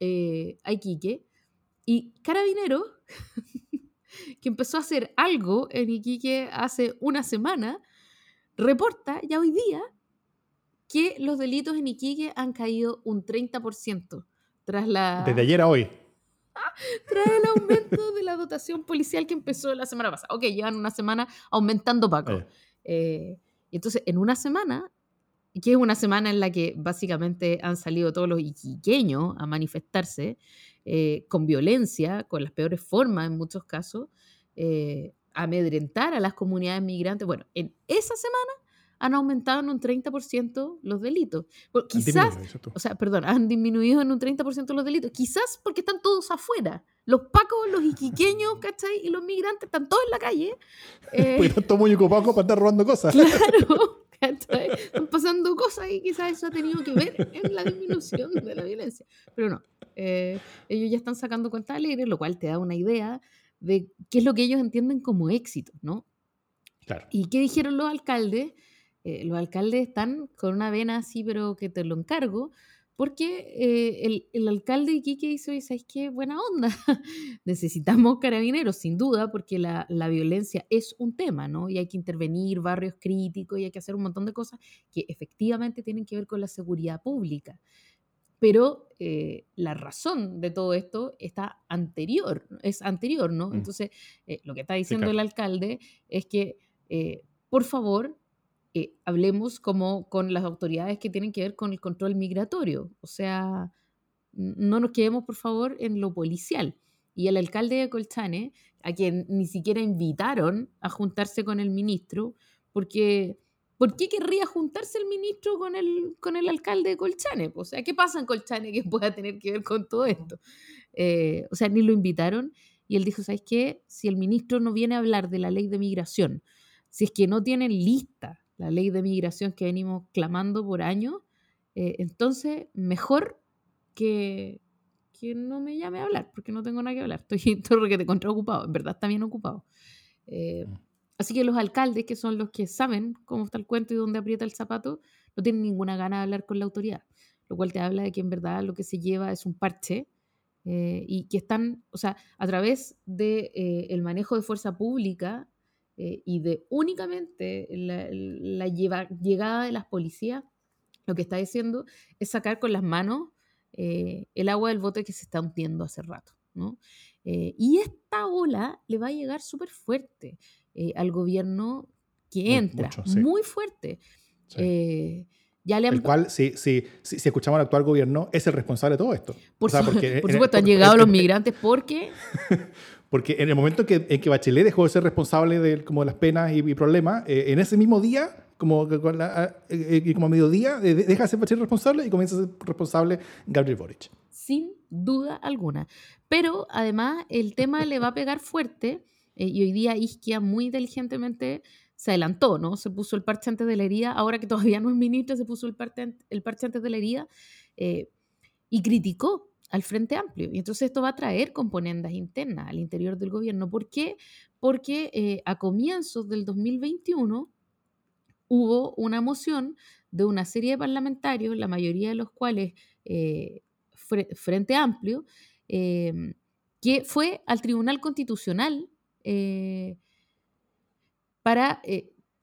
eh, a Iquique, y Carabinero, que empezó a hacer algo en Iquique hace una semana, reporta ya hoy día que los delitos en Iquique han caído un 30% tras la... Desde ayer a hoy trae el aumento de la dotación policial que empezó la semana pasada. Ok, llevan una semana aumentando Paco. Eh. Eh, y entonces, en una semana, que es una semana en la que básicamente han salido todos los iquiqueños a manifestarse eh, con violencia, con las peores formas en muchos casos, eh, amedrentar a las comunidades migrantes. Bueno, en esa semana han aumentado en un 30% los delitos. quizás, o sea, perdón, han disminuido en un 30% los delitos. Quizás porque están todos afuera. Los pacos, los iquiqueños, ¿cachai? Y los migrantes están todos en la calle. Eh, porque están todos muy ocupados para estar robando cosas. Claro, ¿cachai? Están pasando cosas y quizás eso ha tenido que ver en la disminución de la violencia. Pero no, eh, ellos ya están sacando cuentas alegres, lo cual te da una idea de qué es lo que ellos entienden como éxito, ¿no? Claro. ¿Y qué dijeron los alcaldes? Eh, los alcaldes están con una vena así, pero que te lo encargo, porque eh, el, alcalde de Iquique dice, ¿sabes qué? Buena onda. Necesitamos carabineros, sin duda, porque la, violencia es un tema, ¿no? Y hay que intervenir, barrios críticos, y hay que hacer un montón de cosas que efectivamente tienen que ver con la seguridad pública. Pero eh, la razón de todo esto está anterior, es anterior, ¿no? Mm. Entonces, lo que está diciendo el alcalde es que, por favor, eh, hablemos como con las autoridades que tienen que ver con el control migratorio. O sea, no nos quedemos, por favor, en lo policial. Y el alcalde de Colchane, a quien ni siquiera invitaron a juntarse con el ministro, porque ¿por qué querría juntarse el ministro con el, con el alcalde de Colchane? O sea, ¿qué pasa en Colchane que pueda tener que ver con todo esto? Eh, o sea, ni lo invitaron. Y él dijo, ¿sabes qué? Si el ministro no viene a hablar de la ley de migración, si es que no tienen lista la ley de migración que venimos clamando por años, eh, entonces mejor que, que no me llame a hablar, porque no tengo nada que hablar. Estoy todo que te encontré ocupado, en verdad está bien ocupado. Eh, mm. así que los alcaldes, que son los que saben cómo está el cuento y dónde aprieta el zapato, no tienen ninguna gana de hablar con la autoridad, lo cual te habla de que en verdad lo que se lleva es un parche eh, y que están, o sea, a través del de, el manejo de fuerza pública eh, y de únicamente la, llegada de las policías, lo que está diciendo es sacar con las manos eh, el agua del bote que se está hundiendo hace rato. ¿no? Eh, y esta ola le va a llegar súper fuerte al gobierno que entra, muy fuerte. Ya le El cual, si, si, si, escuchamos al actual gobierno, es el responsable de todo esto. Por, supuesto, han llegado los migrantes porque... Porque en el momento que, en que Bachelet dejó de ser responsable de como las penas y, problemas, eh, en ese mismo día, como, eh, como a mediodía, deja de ser Bachelet responsable y comienza a ser responsable Gabriel Boric. Sin duda alguna. Pero además el tema le va a pegar fuerte eh, y hoy día Isquia muy inteligentemente se adelantó, ¿no? Se puso el parche antes de la herida, ahora que todavía no es ministro, se puso el, parche, el parche antes de la herida y criticó al Frente Amplio. Y entonces esto va a traer componendas internas al interior del gobierno. ¿Por qué? Porque eh, a comienzos del 2021 hubo una moción de una serie de parlamentarios, la mayoría de los cuales eh, Frente Amplio, em, que fue al Tribunal Constitucional eh, para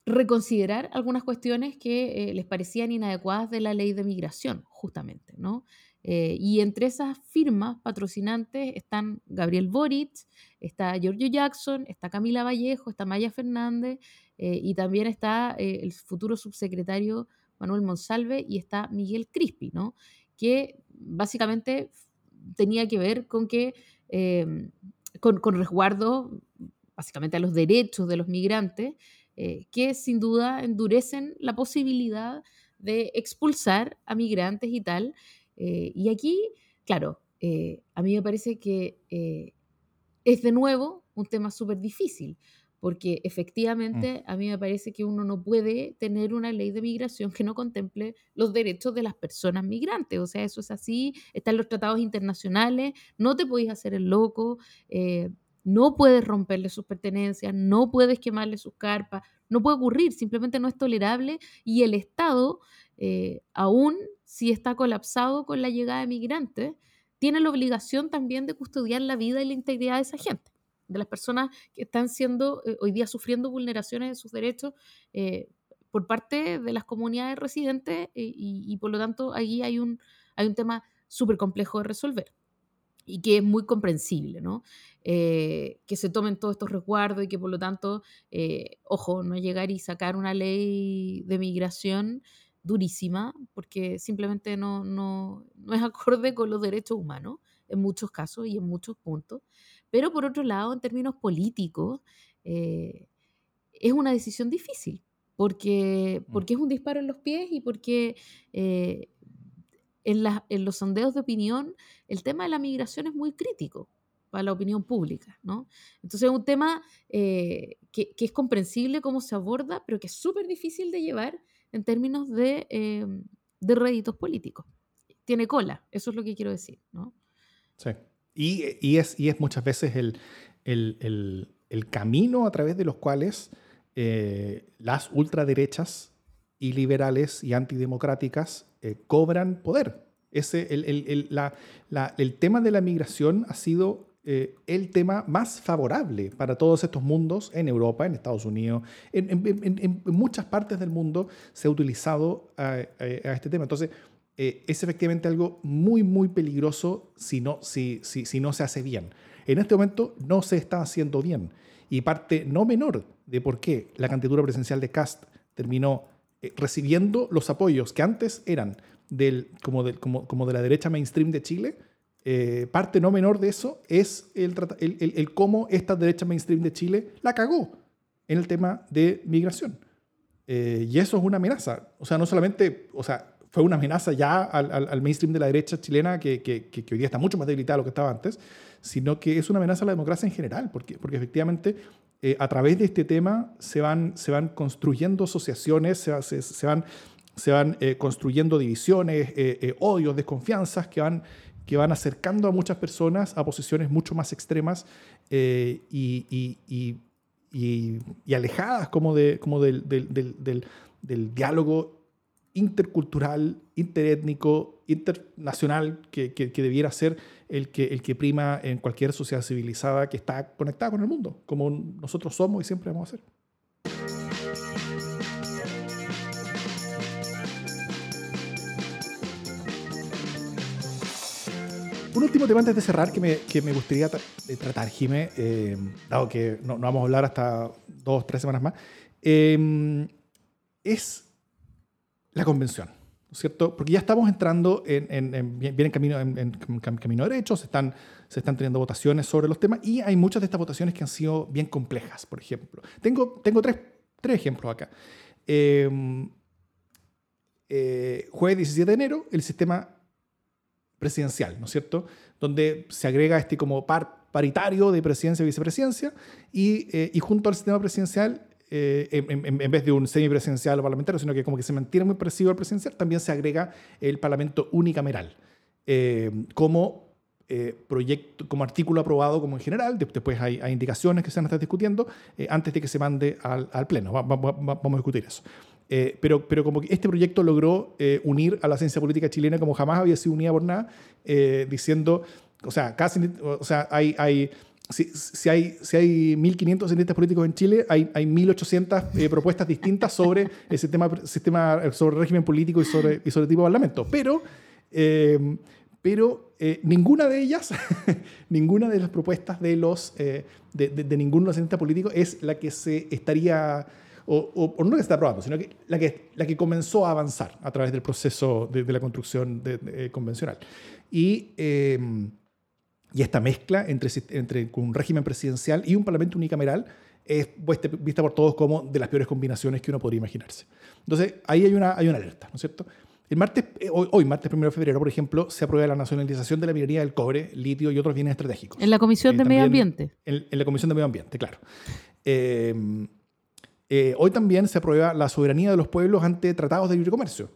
reconsiderar algunas cuestiones que les parecían inadecuadas de la ley de migración, justamente, ¿no? Eh, y entre esas firmas patrocinantes están Gabriel Boric, está Giorgio Jackson, está Camila Vallejo, está Maya Fernández eh, y también está eh, el futuro subsecretario Manuel Monsalve y está Miguel Crispi, ¿no? que básicamente tenía que ver con que con, con, resguardo básicamente a los derechos de los migrantes, que sin duda endurecen la posibilidad de expulsar a migrantes y tal, eh, y aquí, claro, eh, a mí me parece que eh, es de nuevo un tema súper difícil, porque mm. efectivamente a mí me parece que uno no puede tener una ley de migración que no contemple los derechos de las personas migrantes. O sea, eso es así, están los tratados internacionales, no te podéis hacer el loco, no puedes romperle sus pertenencias, no puedes quemarle sus carpas, no puede ocurrir, simplemente no es tolerable y el Estado, aún si está colapsado con la llegada de migrantes, tiene la obligación también de custodiar la vida y la integridad de esa gente, de las personas que están siendo eh, hoy día sufriendo vulneraciones de sus derechos eh, por parte de las comunidades residentes eh, y, por lo tanto ahí hay un, hay un tema súper complejo de resolver y que es muy comprensible, ¿no? que se tomen todos estos resguardos y que por lo tanto, ojo, no llegar y sacar una ley de migración durísima, porque simplemente no, no, no es acorde con los derechos humanos en muchos casos y en muchos puntos. Pero por otro lado, en términos políticos, eh, es una decisión difícil, porque, Mm. porque es un disparo en los pies y porque eh, en, las- en los sondeos de opinión el tema de la migración es muy crítico para la opinión pública, ¿no? Entonces es un tema eh, que, que es comprensible cómo se aborda, pero que es súper difícil de llevar en términos de, eh, de réditos políticos. Tiene cola, eso es lo que quiero decir, ¿no? Sí. Y, y es, y es muchas veces el, el, el- el camino a través de los cuales eh, las ultraderechas y liberales y antidemocráticas eh, cobran poder. Ese, el, el- el- la- la- el tema de la migración ha sido eh, el tema más favorable para todos estos mundos en Europa, en Estados Unidos, en, en- en- en- muchas partes del mundo se ha utilizado a, a- a este tema. Entonces, eh, es efectivamente algo muy, muy peligroso si no, si, si, si no se hace bien. En este momento no se está haciendo bien. Y parte no menor de por qué la candidatura presidencial de Cast terminó eh, recibiendo los apoyos que antes eran del, como, del, como, como de la derecha mainstream de Chile, eh, parte no menor de eso es el, el, el- el cómo esta derecha mainstream de Chile la cagó en el tema de migración. Eh, y eso es una amenaza. O sea, no solamente, o sea, fue una amenaza ya al, al- mainstream de la derecha chilena que, que- que- que hoy día está mucho más debilitada de lo que estaba antes, sino que es una amenaza a la democracia en general, porque, porque efectivamente eh, a través de este tema se van, se van construyendo asociaciones, se, va- se- se van, se van eh, construyendo divisiones, eh, odios, desconfianzas que van, que van acercando a muchas personas a posiciones mucho más extremas y, y- y- y- alejadas como, de, como del- del- del diálogo intercultural, interétnico, internacional que, que- debiera ser el que, el que prima en cualquier sociedad civilizada que está conectada con el mundo, como nosotros somos y siempre vamos a ser. Un último tema antes de cerrar que me, que me gustaría eh, tratar, Jime, eh, dado que no, no vamos a hablar hasta dos, tres semanas más, eh, es la convención, ¿no es cierto? Porque ya estamos entrando en, en- en- bien bien en camino, en, en cam- camino derecho, se están, se están teniendo votaciones sobre los temas y hay muchas de estas votaciones que han sido bien complejas, por ejemplo. Tengo, tengo tres, tres ejemplos acá. Eh, eh, jueves 17 de enero, el sistema presidencial, ¿no es cierto? Donde se agrega este como par paritario de presidencia y vicepresidencia y, eh, y junto al sistema presidencial, eh, en, en- en vez de un semipresidencial o parlamentario, sino que como que se mantiene muy parecido al presidencial, también se agrega el parlamento unicameral eh, como eh, proyecto, como artículo aprobado como en general, de- después hay, hay indicaciones que se van a estar discutiendo eh, antes de que se mande al, al Pleno. Va- va- va- vamos a discutir eso. Eh, pero, pero como que este proyecto logró eh, unir a la ciencia política chilena como jamás había sido unida por nada, diciendo, o sea, casi, o sea, hay, hay si, si hay, si hay 1.500 cientistas políticos en Chile, hay, hay 1.800 eh, propuestas distintas sobre el sistema, sistema, sobre el régimen político y sobre, y sobre el tipo de parlamento. Pero, eh, pero eh, ninguna de ellas, ninguna de las propuestas de, los, eh, de, de, de ninguno cientistas políticos es la que se estaría, o, o, o no que está aprobando, sino que la, que la que comenzó a avanzar a través del proceso de, de la construcción eh, convencional. Y, eh, y esta mezcla entre, un régimen presidencial y un parlamento unicameral es puesta- vista por todos como de las peores combinaciones que uno podría imaginarse. Entonces, ahí hay una, hay una alerta, ¿no es cierto? El martes, eh, hoy, hoy, martes 1 de febrero, por ejemplo, se aprueba la nacionalización de la minería del cobre, litio y otros bienes estratégicos. En la Comisión Eh, de Medio Ambiente. En, en la Comisión de Medio Ambiente, claro. Eh, eh, hoy también se aprueba la soberanía de los pueblos ante tratados de libre comercio,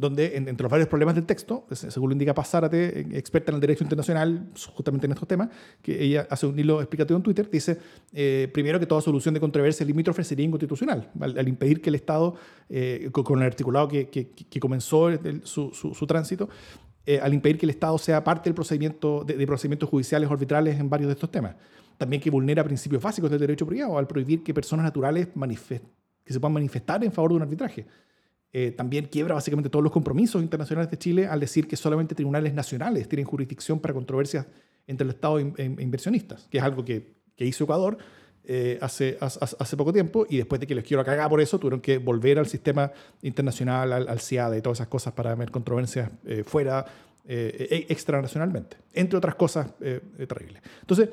donde en- entre los varios problemas del texto, se- según lo indica Paz Zárate, eh, experta en el derecho internacional, justamente en estos temas, que ella hace un hilo explicativo en Twitter, dice, eh, primero que toda solución de controversia limítrofe sería inconstitucional, al, al impedir que el Estado, eh, con, con el articulado que, que- que comenzó el- su, su- su tránsito, eh, al impedir que el Estado sea parte del procedimiento, de, de procedimientos judiciales o arbitrales en varios de estos temas. También que vulnera principios básicos del derecho privado al prohibir que personas naturales que se puedan manifestar en favor de un arbitraje. Eh, también quiebra básicamente todos los compromisos internacionales de Chile al decir que solamente tribunales nacionales tienen jurisdicción para controversias entre el Estado e, e inversionistas, que es algo que, que hizo Ecuador eh, hace, hace, poco tiempo y después de que les quiero cagar por eso, tuvieron que volver al sistema internacional, al, al y todas esas cosas para ver controversias eh, fuera e, extranacionalmente, entre otras cosas terribles. Entonces,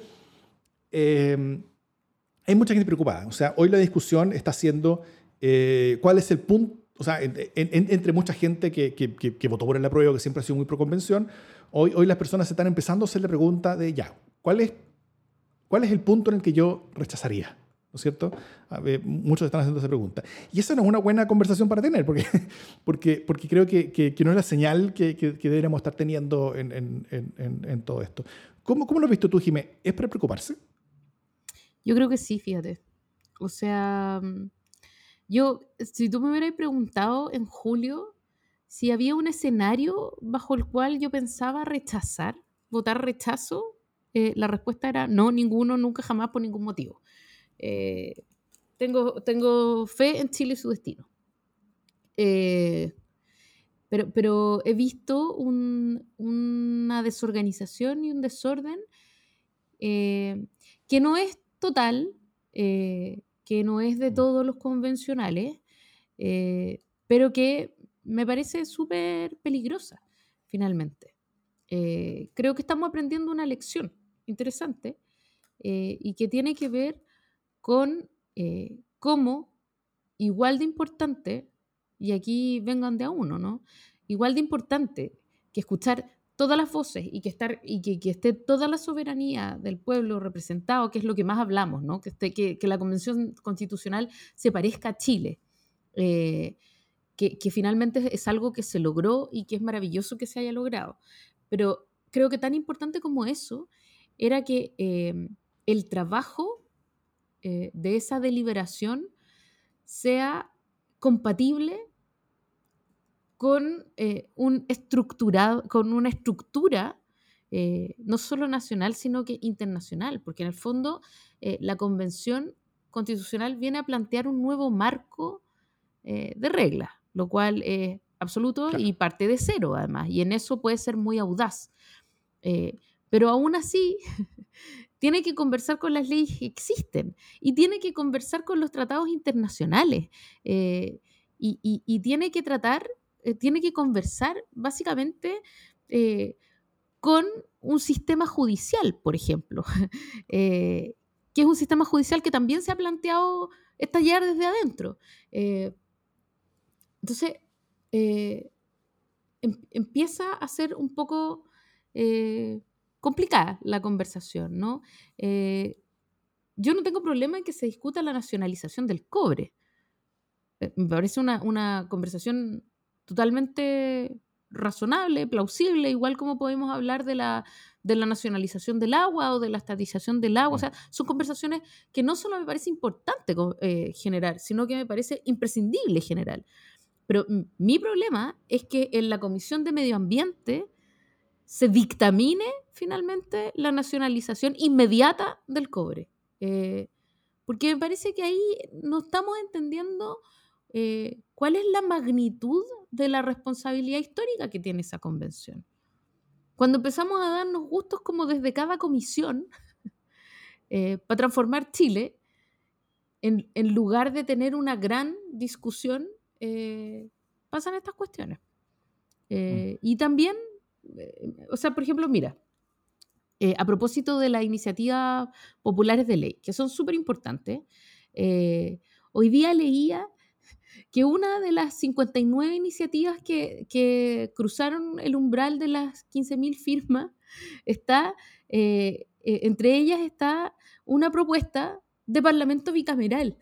hay mucha gente preocupada. O sea, hoy la discusión está siendo cuál es el punto, o sea, entre mucha gente que, que, que, votó por el apruebo, que siempre ha sido muy pro convención, hoy, hoy las personas se están empezando a hacer la pregunta de, ya, ¿cuál es, ¿cuál es el punto en el que yo rechazaría? ¿no es cierto? muchos están haciendo esa pregunta. Y esa no es una buena conversación para tener, porque, porque, porque creo que, que, no es la señal que, que, deberíamos estar teniendo en, en, en, todo esto. ¿Cómo, ¿Cómo, lo has visto tú, Jimé? ¿Es para preocuparse? Yo creo que sí, fíjate. O sea, yo, si tú me hubieras preguntado en julio si había un escenario bajo el cual yo pensaba rechazar, votar rechazo, eh, la respuesta era no, ninguno, nunca, jamás, por ningún motivo. Eh, tengo, tengo fe en Chile y su destino. Eh, pero, pero he visto una desorganización y un desorden que no es total, que no es de todos los convencionales, pero que me parece súper peligrosa, finalmente. creo que estamos aprendiendo una lección interesante y que tiene que ver con eh, cómo, igual de importante, y aquí vengan de a uno, ¿no? Igual de importante que escuchar todas las voces y que, estar, y que, esté toda la soberanía del pueblo representado, que es lo que más hablamos, ¿no? que, esté, que, la Convención Constitucional se parezca a Chile, eh, que, finalmente es algo que se logró y que es maravilloso que se haya logrado. Pero creo que tan importante como eso era que eh, el trabajo eh, de esa deliberación sea compatible con, eh, un estructurado, con una estructura eh, no solo nacional, sino que internacional, porque en el fondo la Convención Constitucional viene a plantear un nuevo marco de reglas, lo cual es absoluto y parte de cero además, y en eso puede ser muy audaz. pero aún así, tiene que conversar con las leyes que existen y tiene que conversar con los tratados internacionales eh, y, tiene que tratar, eh, tiene que conversar básicamente eh, con un sistema judicial, por ejemplo, que es un sistema judicial que también se ha planteado estallar desde adentro. entonces, em, empieza a ser un poco complicada la conversación, ¿no? Eh, yo no tengo problema en que se discuta la nacionalización del cobre. Eh, me parece una, conversación totalmente razonable, plausible, igual como podemos hablar de la, de la nacionalización del agua o de la estatización del agua. O sea, son conversaciones que no solo me parece importante eh, generar, sino que me parece imprescindible generar. Pero mi problema es que en la Comisión de Medio Ambiente se dictamine finalmente la nacionalización inmediata del cobre. Eh, porque me parece que ahí no estamos entendiendo eh, cuál es la magnitud de la responsabilidad histórica que tiene esa convención. Cuando empezamos a darnos gustos como desde cada comisión eh, para transformar Chile, en, lugar de tener una gran discusión, pasan estas cuestiones. Mm. Y también eh, o sea, por ejemplo, mira, eh, a propósito de las iniciativas populares de ley, que son súper importantes, eh, hoy día leía que una de las 59 iniciativas que, cruzaron el umbral de las 15.000 firmas está, entre ellas está una propuesta de parlamento bicameral.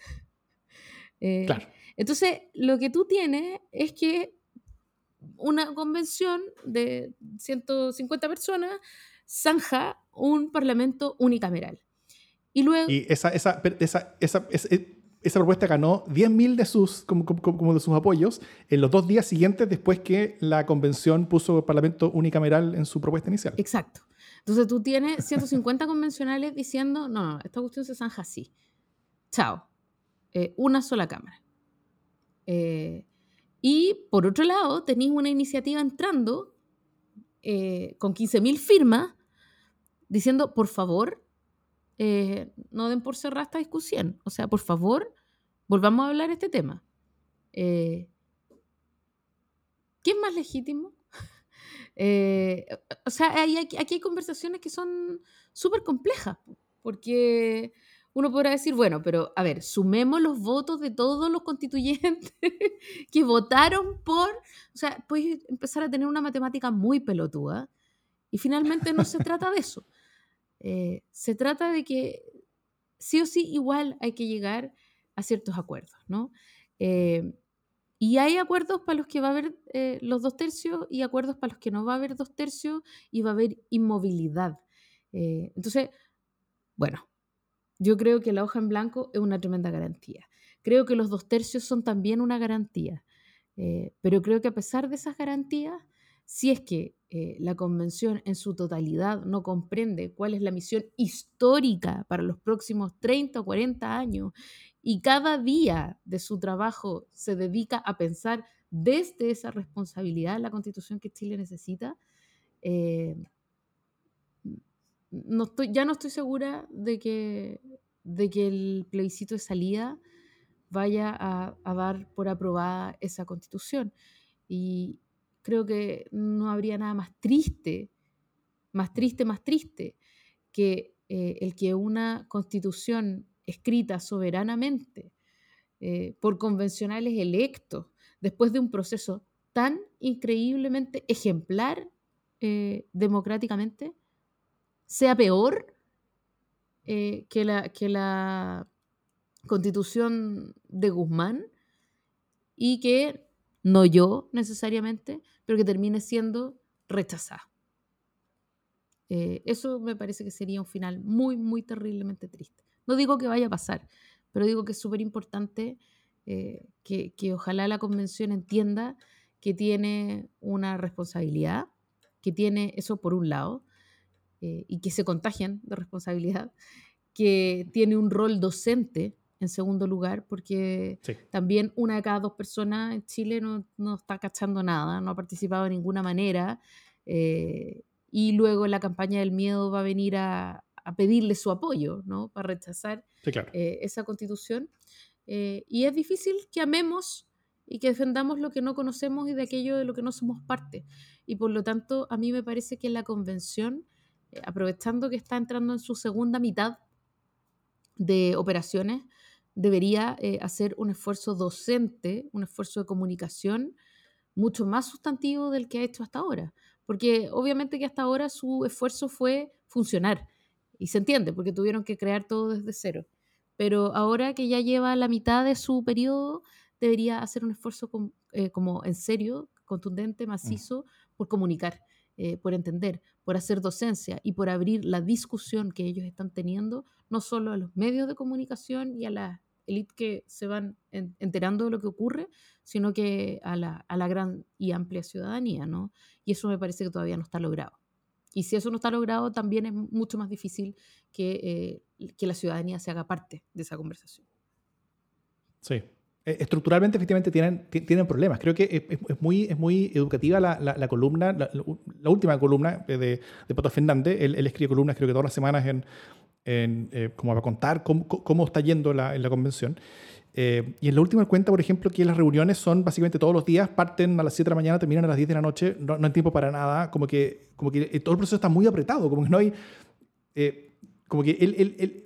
claro. Entonces, lo que tú tienes es que una convención de 150 personas zanja un parlamento unicameral. Y luego... Y esa, esa, esa, esa, esa propuesta ganó 10.000 de sus, como, como, de sus apoyos en los dos días siguientes después que la convención puso el parlamento unicameral en su propuesta inicial. Exacto. Entonces tú tienes 150 convencionales diciendo, no, no, esta cuestión se zanja así. Chao. Eh, una sola cámara. Eh, y por otro lado, tenéis una iniciativa entrando eh, con 15.000 firmas diciendo, por favor, eh, no den por cerrada esta discusión. O sea, por favor, volvamos a hablar este tema. Eh, ¿Qué es más legítimo? Eh, o sea, aquí hay conversaciones que son súper complejas, porque uno podrá decir, bueno, pero a ver, sumemos los votos de todos los constituyentes que votaron por, o sea, puedes empezar a tener una matemática muy pelotuda y finalmente no se trata de eso. Eh, se trata de que sí o sí igual hay que llegar a ciertos acuerdos, ¿no? Eh, y hay acuerdos para los que va a haber eh, los dos tercios y acuerdos para los que no va a haber dos tercios y va a haber inmovilidad. entonces, bueno, yo creo que la hoja en blanco es una tremenda garantía. Creo que los dos tercios son también una garantía. Eh, pero creo que a pesar de esas garantías, si es que eh, la convención en su totalidad no comprende cuál es la misión histórica para los próximos 30 o 40 años y cada día de su trabajo se dedica a pensar desde esa responsabilidad la constitución que Chile necesita, eh, no estoy, ya no estoy segura de que, de que el plebiscito de salida vaya a, dar por aprobada esa constitución. Y creo que no habría nada más triste, más triste, más triste, que eh, el que una constitución escrita soberanamente eh, por convencionales electos, después de un proceso tan increíblemente ejemplar eh, democráticamente, sea peor que, la, que la constitución de Guzmán y que, no yo necesariamente, pero que termine siendo rechazada. Eh, eso me parece que sería un final muy, muy terriblemente triste. No digo que vaya a pasar, pero digo que es súper importante eh, que, que ojalá la convención entienda que tiene una responsabilidad, que tiene eso por un lado, eh, y que se contagian de responsabilidad, que tiene un rol docente en segundo lugar, porque también una de cada dos personas en Chile no, no, está cachando nada, no ha participado de ninguna manera, eh, y luego la campaña del miedo va a venir a, a pedirle su apoyo, ¿no? Para rechazar eh, esa constitución. y es difícil que amemos y que defendamos lo que no conocemos y de aquello de lo que no somos parte. Y por lo tanto, a mí me parece que la convención eh, aprovechando que está entrando en su segunda mitad de operaciones, debería eh, hacer un esfuerzo docente, un esfuerzo de comunicación mucho más sustantivo del que ha hecho hasta ahora. Porque obviamente que hasta ahora su esfuerzo fue funcionar. Y se entiende, porque tuvieron que crear todo desde cero. Pero ahora que ya lleva la mitad de su periodo, debería hacer un esfuerzo eh, como en serio, contundente, mm. macizo, por comunicar. Eh, por entender, por hacer docencia y por abrir la discusión que ellos están teniendo, no solo a los medios de comunicación y a la élite que se van enterando de lo que ocurre, sino que a la, a la, gran y amplia ciudadanía, ¿no? Y eso me parece que todavía no está logrado. Y si eso no está logrado, también es mucho más difícil que, eh, que la ciudadanía se haga parte de esa conversación. Sí, eh, estructuralmente efectivamente tienen, tienen problemas. Creo que es, muy, es muy educativa la, la, columna, la, última columna de, de Pato Fernández. Él, él, escribe columnas creo que todas las semanas en, en eh, como para contar cómo, cómo está yendo la, en la convención. Eh, y en la última cuenta, por ejemplo, que las reuniones son básicamente todos los días, parten a las 7 de la mañana, terminan a las 10 de la noche, no, no hay tiempo para nada, como que, como que todo el proceso está muy apretado, como que no hay... como que él, él, él,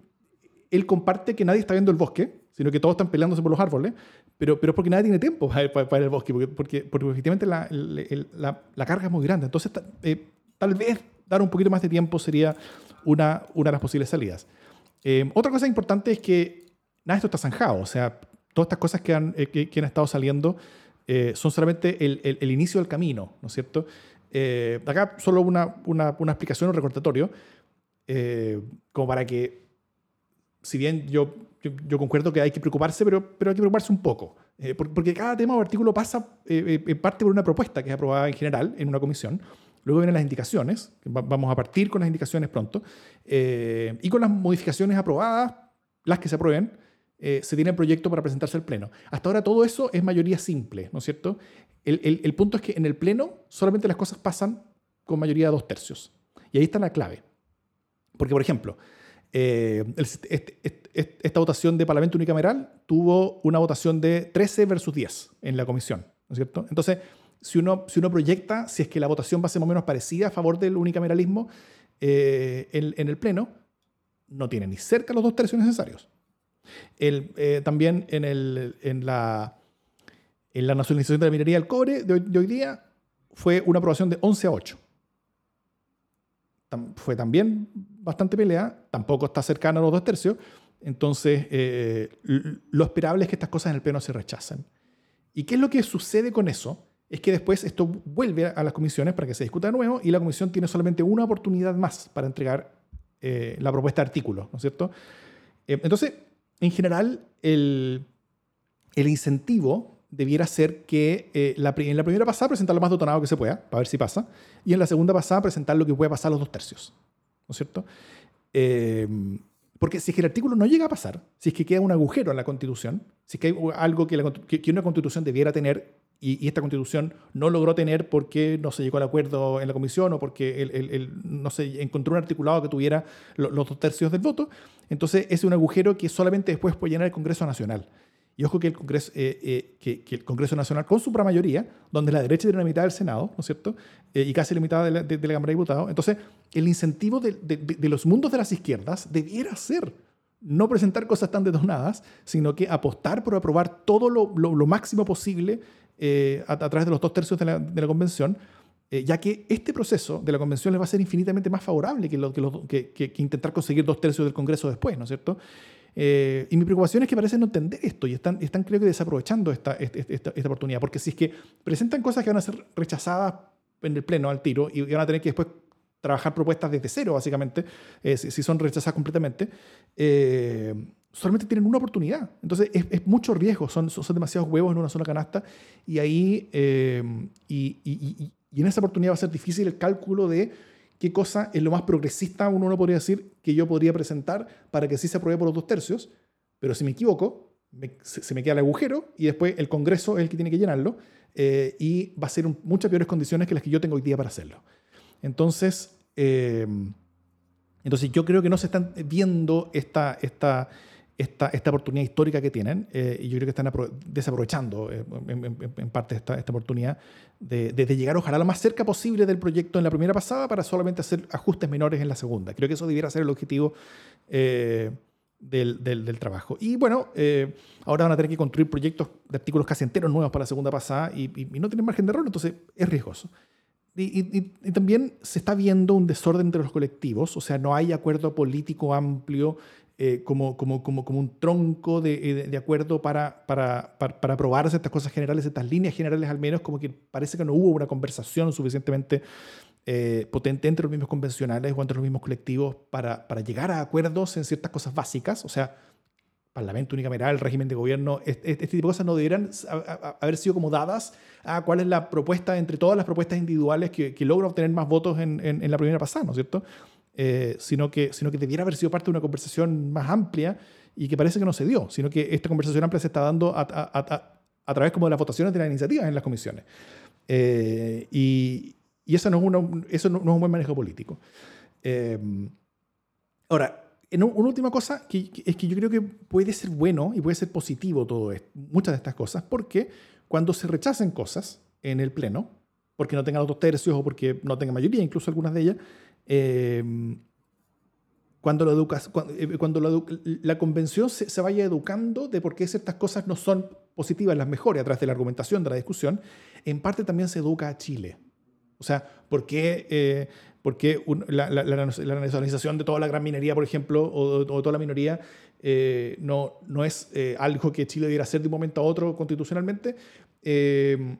él comparte que nadie está viendo el bosque, sino que todos están peleándose por los árboles, pero, pero es porque nadie tiene tiempo para, el bosque, porque, porque, efectivamente la, la, la, carga es muy grande. Entonces, eh, tal vez dar un poquito más de tiempo sería una, una de las posibles salidas. Eh, otra cosa importante es que nada esto está zanjado, o sea, todas estas cosas que han, eh, que, han estado saliendo son solamente el, el, inicio del camino, ¿no es cierto? acá solo una, una, una explicación, un recordatorio, como para que, si bien yo yo, concuerdo que hay que preocuparse, pero, pero hay que preocuparse un poco. Eh, porque cada tema o artículo pasa eh, eh, parte por una propuesta que es aprobada en general en una comisión. Luego vienen las indicaciones, vamos a partir con las indicaciones pronto, y con las modificaciones aprobadas, las que se aprueben, se tiene el proyecto para presentarse al Pleno. Hasta ahora todo eso es mayoría simple, ¿no es cierto? El, punto es que en el Pleno solamente las cosas pasan con mayoría de dos tercios. Y ahí está la clave. Porque, por ejemplo, eh, esta votación de Parlamento unicameral tuvo una votación de 13 versus 10 en la comisión, ¿no es cierto? Entonces, si uno, si uno proyecta, si es que la votación va a ser más o menos parecida a favor del unicameralismo eh, en, el Pleno, no tiene ni cerca los dos tercios necesarios. El, eh, también en, el, en, la, en la nacionalización de la minería del cobre de hoy, día fue una aprobación de 11 a 8. fue también bastante pelea, tampoco está cercana a los dos tercios, entonces eh, lo esperable es que estas cosas en el Pleno se rechacen. ¿Y qué es lo que sucede con eso? Es que después esto vuelve a las comisiones para que se discuta de nuevo y la comisión tiene solamente una oportunidad más para entregar eh, la propuesta de artículo, ¿no es cierto? Eh, entonces, en general, el, el, incentivo debiera ser que eh, en la primera pasada presentar lo más detonado que se pueda, para ver si pasa, y en la segunda pasada presentar lo que puede pasar a los dos tercios, ¿no es cierto? Porque si es que el artículo no llega a pasar, si es que queda un agujero en la Constitución, si es que hay algo que, una Constitución debiera tener y, esta Constitución no logró tener porque no se llegó al acuerdo en la Comisión o porque no se encontró un articulado que tuviera los dos tercios del voto, entonces es un agujero que solamente después puede llenar el Congreso Nacional. Y ojo que el Congreso, eh, eh, que, el Congreso Nacional, con su mayoría, donde la derecha tiene la mitad del Senado, ¿no es cierto? Eh, y casi la mitad de la, Cámara de Diputados. Entonces, el incentivo de, los mundos de las izquierdas debiera ser no presentar cosas tan detonadas, sino que apostar por aprobar todo lo, máximo posible a, través de los dos tercios de la, de la convención, ya que este proceso de la convención les va a ser infinitamente más favorable que, lo, que, que, que, intentar conseguir dos tercios del Congreso después, ¿no es cierto? Eh, y mi preocupación es que parecen no entender esto y están, están creo que desaprovechando esta, esta, esta, oportunidad, porque si es que presentan cosas que van a ser rechazadas en el pleno al tiro y van a tener que después trabajar propuestas desde cero, básicamente, eh, si, son rechazadas completamente, eh, solamente tienen una oportunidad. Entonces es, es mucho riesgo, son, son, demasiados huevos en una sola canasta y ahí, y, y, y en esa oportunidad va a ser difícil el cálculo de qué cosa es lo más progresista, uno no podría decir, que yo podría presentar para que sí se apruebe por los dos tercios, pero si me equivoco, se, me queda el agujero y después el Congreso es el que tiene que llenarlo eh, y va a ser muchas peores condiciones que las que yo tengo hoy día para hacerlo. Entonces, eh, entonces yo creo que no se están viendo esta, esta, esta, esta oportunidad histórica que tienen eh, y yo creo que están desaprovechando eh, en, parte esta, esta oportunidad de, de, llegar ojalá lo más cerca posible del proyecto en la primera pasada para solamente hacer ajustes menores en la segunda. Creo que eso debiera ser el objetivo eh, del, del, trabajo. Y bueno, ahora van a tener que construir proyectos de artículos casi enteros nuevos para la segunda pasada y, y, no tienen margen de error, entonces es riesgoso. Y, y, también se está viendo un desorden entre los colectivos, o sea, no hay acuerdo político amplio eh, como, como, como, como, un tronco de, eh, de acuerdo para, para, para, aprobarse estas cosas generales, estas líneas generales al menos, como que parece que no hubo una conversación suficientemente eh, potente entre los mismos convencionales o entre los mismos colectivos para, para llegar a acuerdos en ciertas cosas básicas, o sea, parlamento unicameral, régimen de gobierno, este, tipo de cosas no deberían haber sido como dadas a cuál es la propuesta entre todas las propuestas individuales que, que logran obtener más votos en, en, en la primera pasada, ¿no es cierto? Eh, sino, que, sino que debiera haber sido parte de una conversación más amplia y que parece que no se dio, sino que esta conversación amplia se está dando a, través como de las votaciones de las iniciativas en las comisiones. Eh, y, y, eso, no es, una, eso no, es un buen manejo político. Eh, ahora, una última cosa que, es que yo creo que puede ser bueno y puede ser positivo todo esto, muchas de estas cosas, porque cuando se rechacen cosas en el Pleno, porque no tengan los dos tercios o porque no tengan mayoría, incluso algunas de ellas, Em, cuando, lo educas, eh, cuando, la convención se, vaya educando de por qué ciertas cosas no son positivas, las mejores a través de la argumentación, de la discusión, en parte también se educa a Chile. O sea, ¿por qué, eh, la, nacionalización de toda la gran minería, por ejemplo, o, toda la minoría, eh, no, no es algo que Chile debiera hacer de un momento a otro constitucionalmente? Em,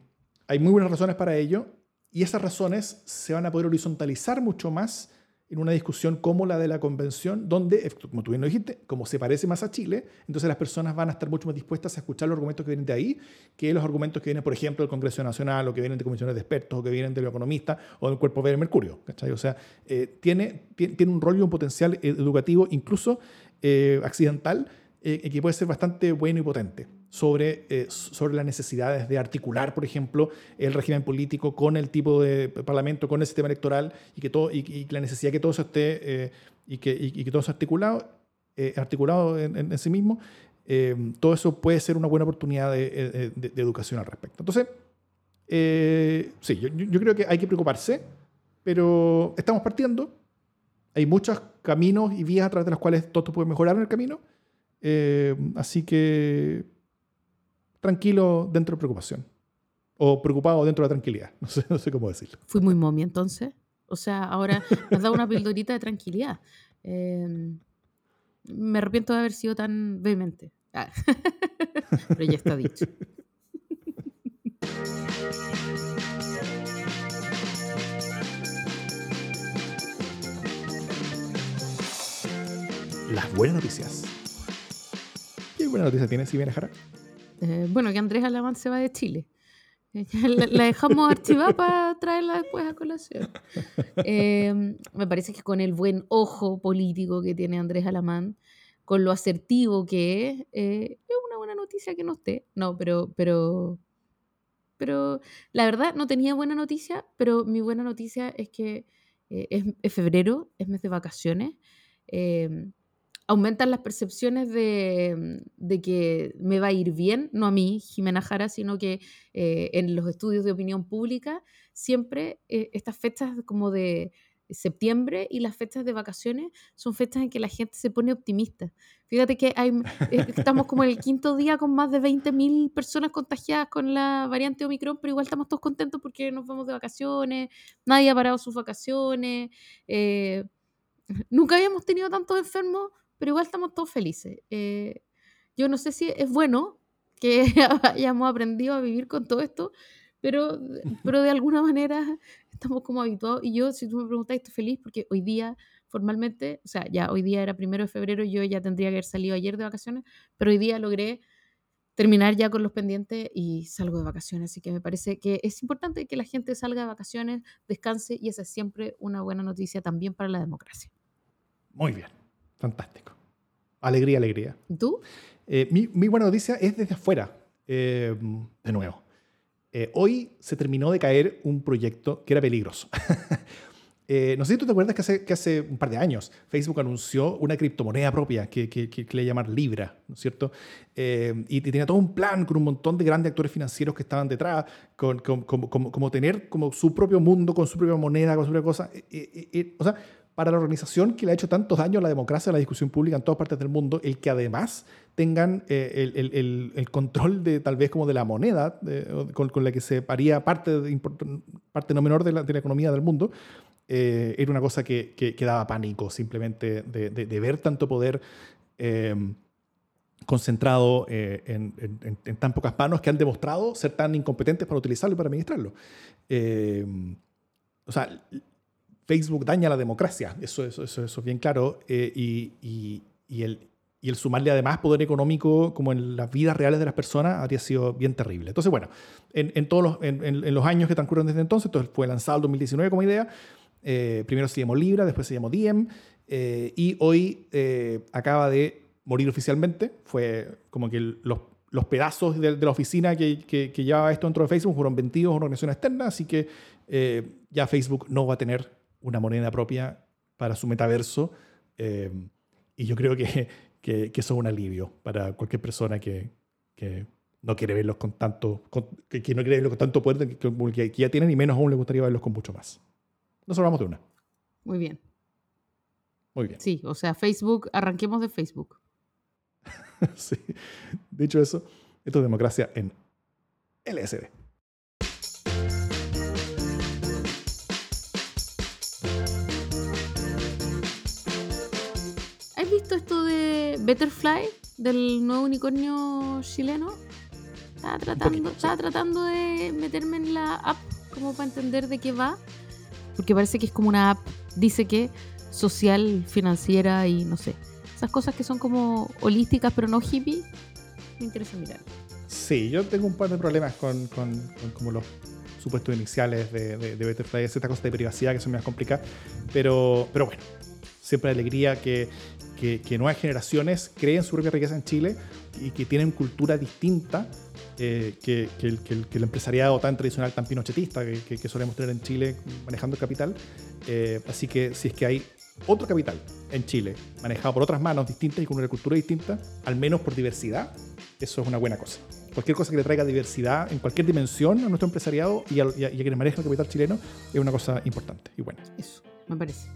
hay muy buenas razones para ello y esas razones se van a poder horizontalizar mucho más en una discusión como la de la convención, donde, como tú bien lo dijiste, como se parece más a Chile, entonces las personas van a estar mucho más dispuestas a escuchar los argumentos que vienen de ahí que los argumentos que vienen, por ejemplo, del Congreso Nacional o que vienen de comisiones de expertos o que vienen del economista o del Cuerpo de Mercurio. ¿cachai? O sea, eh, tiene, tiene, un rol y un potencial educativo incluso eh, accidental eh, que puede ser bastante bueno y potente sobre, eh, sobre las necesidades de articular, por ejemplo, el régimen político con el tipo de parlamento, con el sistema electoral y, que todo, y, la necesidad que todo esté eh, y, que, y, que todo eso articulado, articulado en, sí mismo, todo eso puede ser una buena oportunidad de, de, educación al respecto. Entonces, Eh, sí, yo, yo creo que hay que preocuparse, pero estamos partiendo. Hay muchos caminos y vías a través de los cuales todo puede mejorar en el camino. Eh, así que tranquilo dentro de preocupación. O preocupado dentro de la tranquilidad. No sé, no sé cómo decirlo. Fui muy momia entonces. O sea, ahora me has dado una pildorita de tranquilidad. Eh, me arrepiento de haber sido tan vehemente. Ah. Pero ya está dicho. Las buenas noticias. ¿Qué buena noticia tienes, Silvia Jara? Eh, bueno, que Andrés Alamán se va de Chile. La, dejamos archivada para traerla después a colación. Eh, me parece que con el buen ojo político que tiene Andrés Alamán, con lo asertivo que es, eh, es una buena noticia que no esté. No, pero, pero, pero la verdad no tenía buena noticia, pero mi buena noticia es que eh, es, es febrero, es mes de vacaciones. Aumentan las percepciones de, de que me va a ir bien, no a mí, Jimena Jara, sino que eh, en los estudios de opinión pública, siempre eh, estas fechas como de septiembre y las fechas de vacaciones son fechas en que la gente se pone optimista. Fíjate que hay, eh, estamos como en el quinto día con más de 20.000 personas contagiadas con la variante Omicron, pero igual estamos todos contentos porque nos vamos de vacaciones, nadie ha parado sus vacaciones, nunca habíamos tenido tantos enfermos pero igual estamos todos felices. Eh, yo no sé si es bueno que hayamos aprendido a vivir con todo esto, pero, pero de alguna manera estamos como habituados. Y yo, si tú me preguntas, estoy feliz porque hoy día, formalmente, o sea, ya hoy día era primero de febrero, yo ya tendría que haber salido ayer de vacaciones, pero hoy día logré terminar ya con los pendientes y salgo de vacaciones. Así que me parece que es importante que la gente salga de vacaciones, descanse y esa es siempre una buena noticia también para la democracia. Muy bien. Fantástico. Alegría, alegría. ¿Y tú? Eh, mi, mi, buena noticia es desde afuera, eh, de nuevo. Eh, hoy se terminó de caer un proyecto que era peligroso. no sé si tú te acuerdas que hace, que hace, un par de años Facebook anunció una criptomoneda propia que, que, que, que le llamar Libra, ¿no es cierto? y, y, tenía todo un plan con un montón de grandes actores financieros que estaban detrás, con, como, como, tener como su propio mundo, con su propia moneda, con su propia cosa. o sea, para la organización que le ha hecho tantos daños a la democracia, a la discusión pública en todas partes del mundo, el que además tengan eh, el, control de tal vez como de la moneda con, la que se paría parte, parte no menor de la, economía del mundo, eh, era una cosa que, daba pánico simplemente de, ver tanto poder eh, concentrado eh, en, tan pocas manos que han demostrado ser tan incompetentes para utilizarlo y para administrarlo. Eh, o sea, Facebook daña la democracia, eso, es bien claro, eh, y, el, y el sumarle además poder económico como en las vidas reales de las personas habría sido bien terrible. Entonces, bueno, en, en todos los, en, en, años que transcurren desde entonces, entonces fue lanzado el 2019 como idea, eh, primero se llamó Libra, después se llamó Diem, eh, y hoy acaba de morir oficialmente, fue como que los, pedazos de, de, la oficina que, que, que, llevaba esto dentro de Facebook fueron vendidos a una organización externa, así que ya Facebook no va a tener una moneda propia para su metaverso. Eh, y yo creo que, que, que, eso es un alivio para cualquier persona que, que no quiere verlos con tanto, con, que, no quiere verlos con tanto poder que, ya tienen, y menos aún le gustaría verlos con mucho más. Nos hablamos de una. Muy bien. Muy bien. Sí, o sea, Facebook, arranquemos de Facebook. sí. Dicho eso, esto es democracia en LSD. Betterfly, del nuevo unicornio chileno? Estaba tratando, estaba tratando de meterme en la app como para entender de qué va. Porque parece que es como una app, dice que social, financiera y no sé. Esas cosas que son como holísticas pero no hippie. Me interesa mirar. Sí, yo tengo un par de problemas con, con, con como los supuestos iniciales de, de, de Betterfly, es esta cosa de privacidad que son más complicadas. Pero, pero bueno, siempre alegría que, que, que, nuevas generaciones creen su propia riqueza en Chile y que tienen cultura distinta eh, que, que, el, que, el, empresariado tan tradicional, tan pinochetista que, solemos tener en Chile manejando el capital. Eh, así que si es que hay otro capital en Chile manejado por otras manos distintas y con una cultura distinta, al menos por diversidad, eso es una buena cosa. cualquier cosa que le traiga diversidad en cualquier dimensión a nuestro empresariado y a, y a- y a quienes manejan el capital chileno es una cosa importante y buena. Eso, me parece.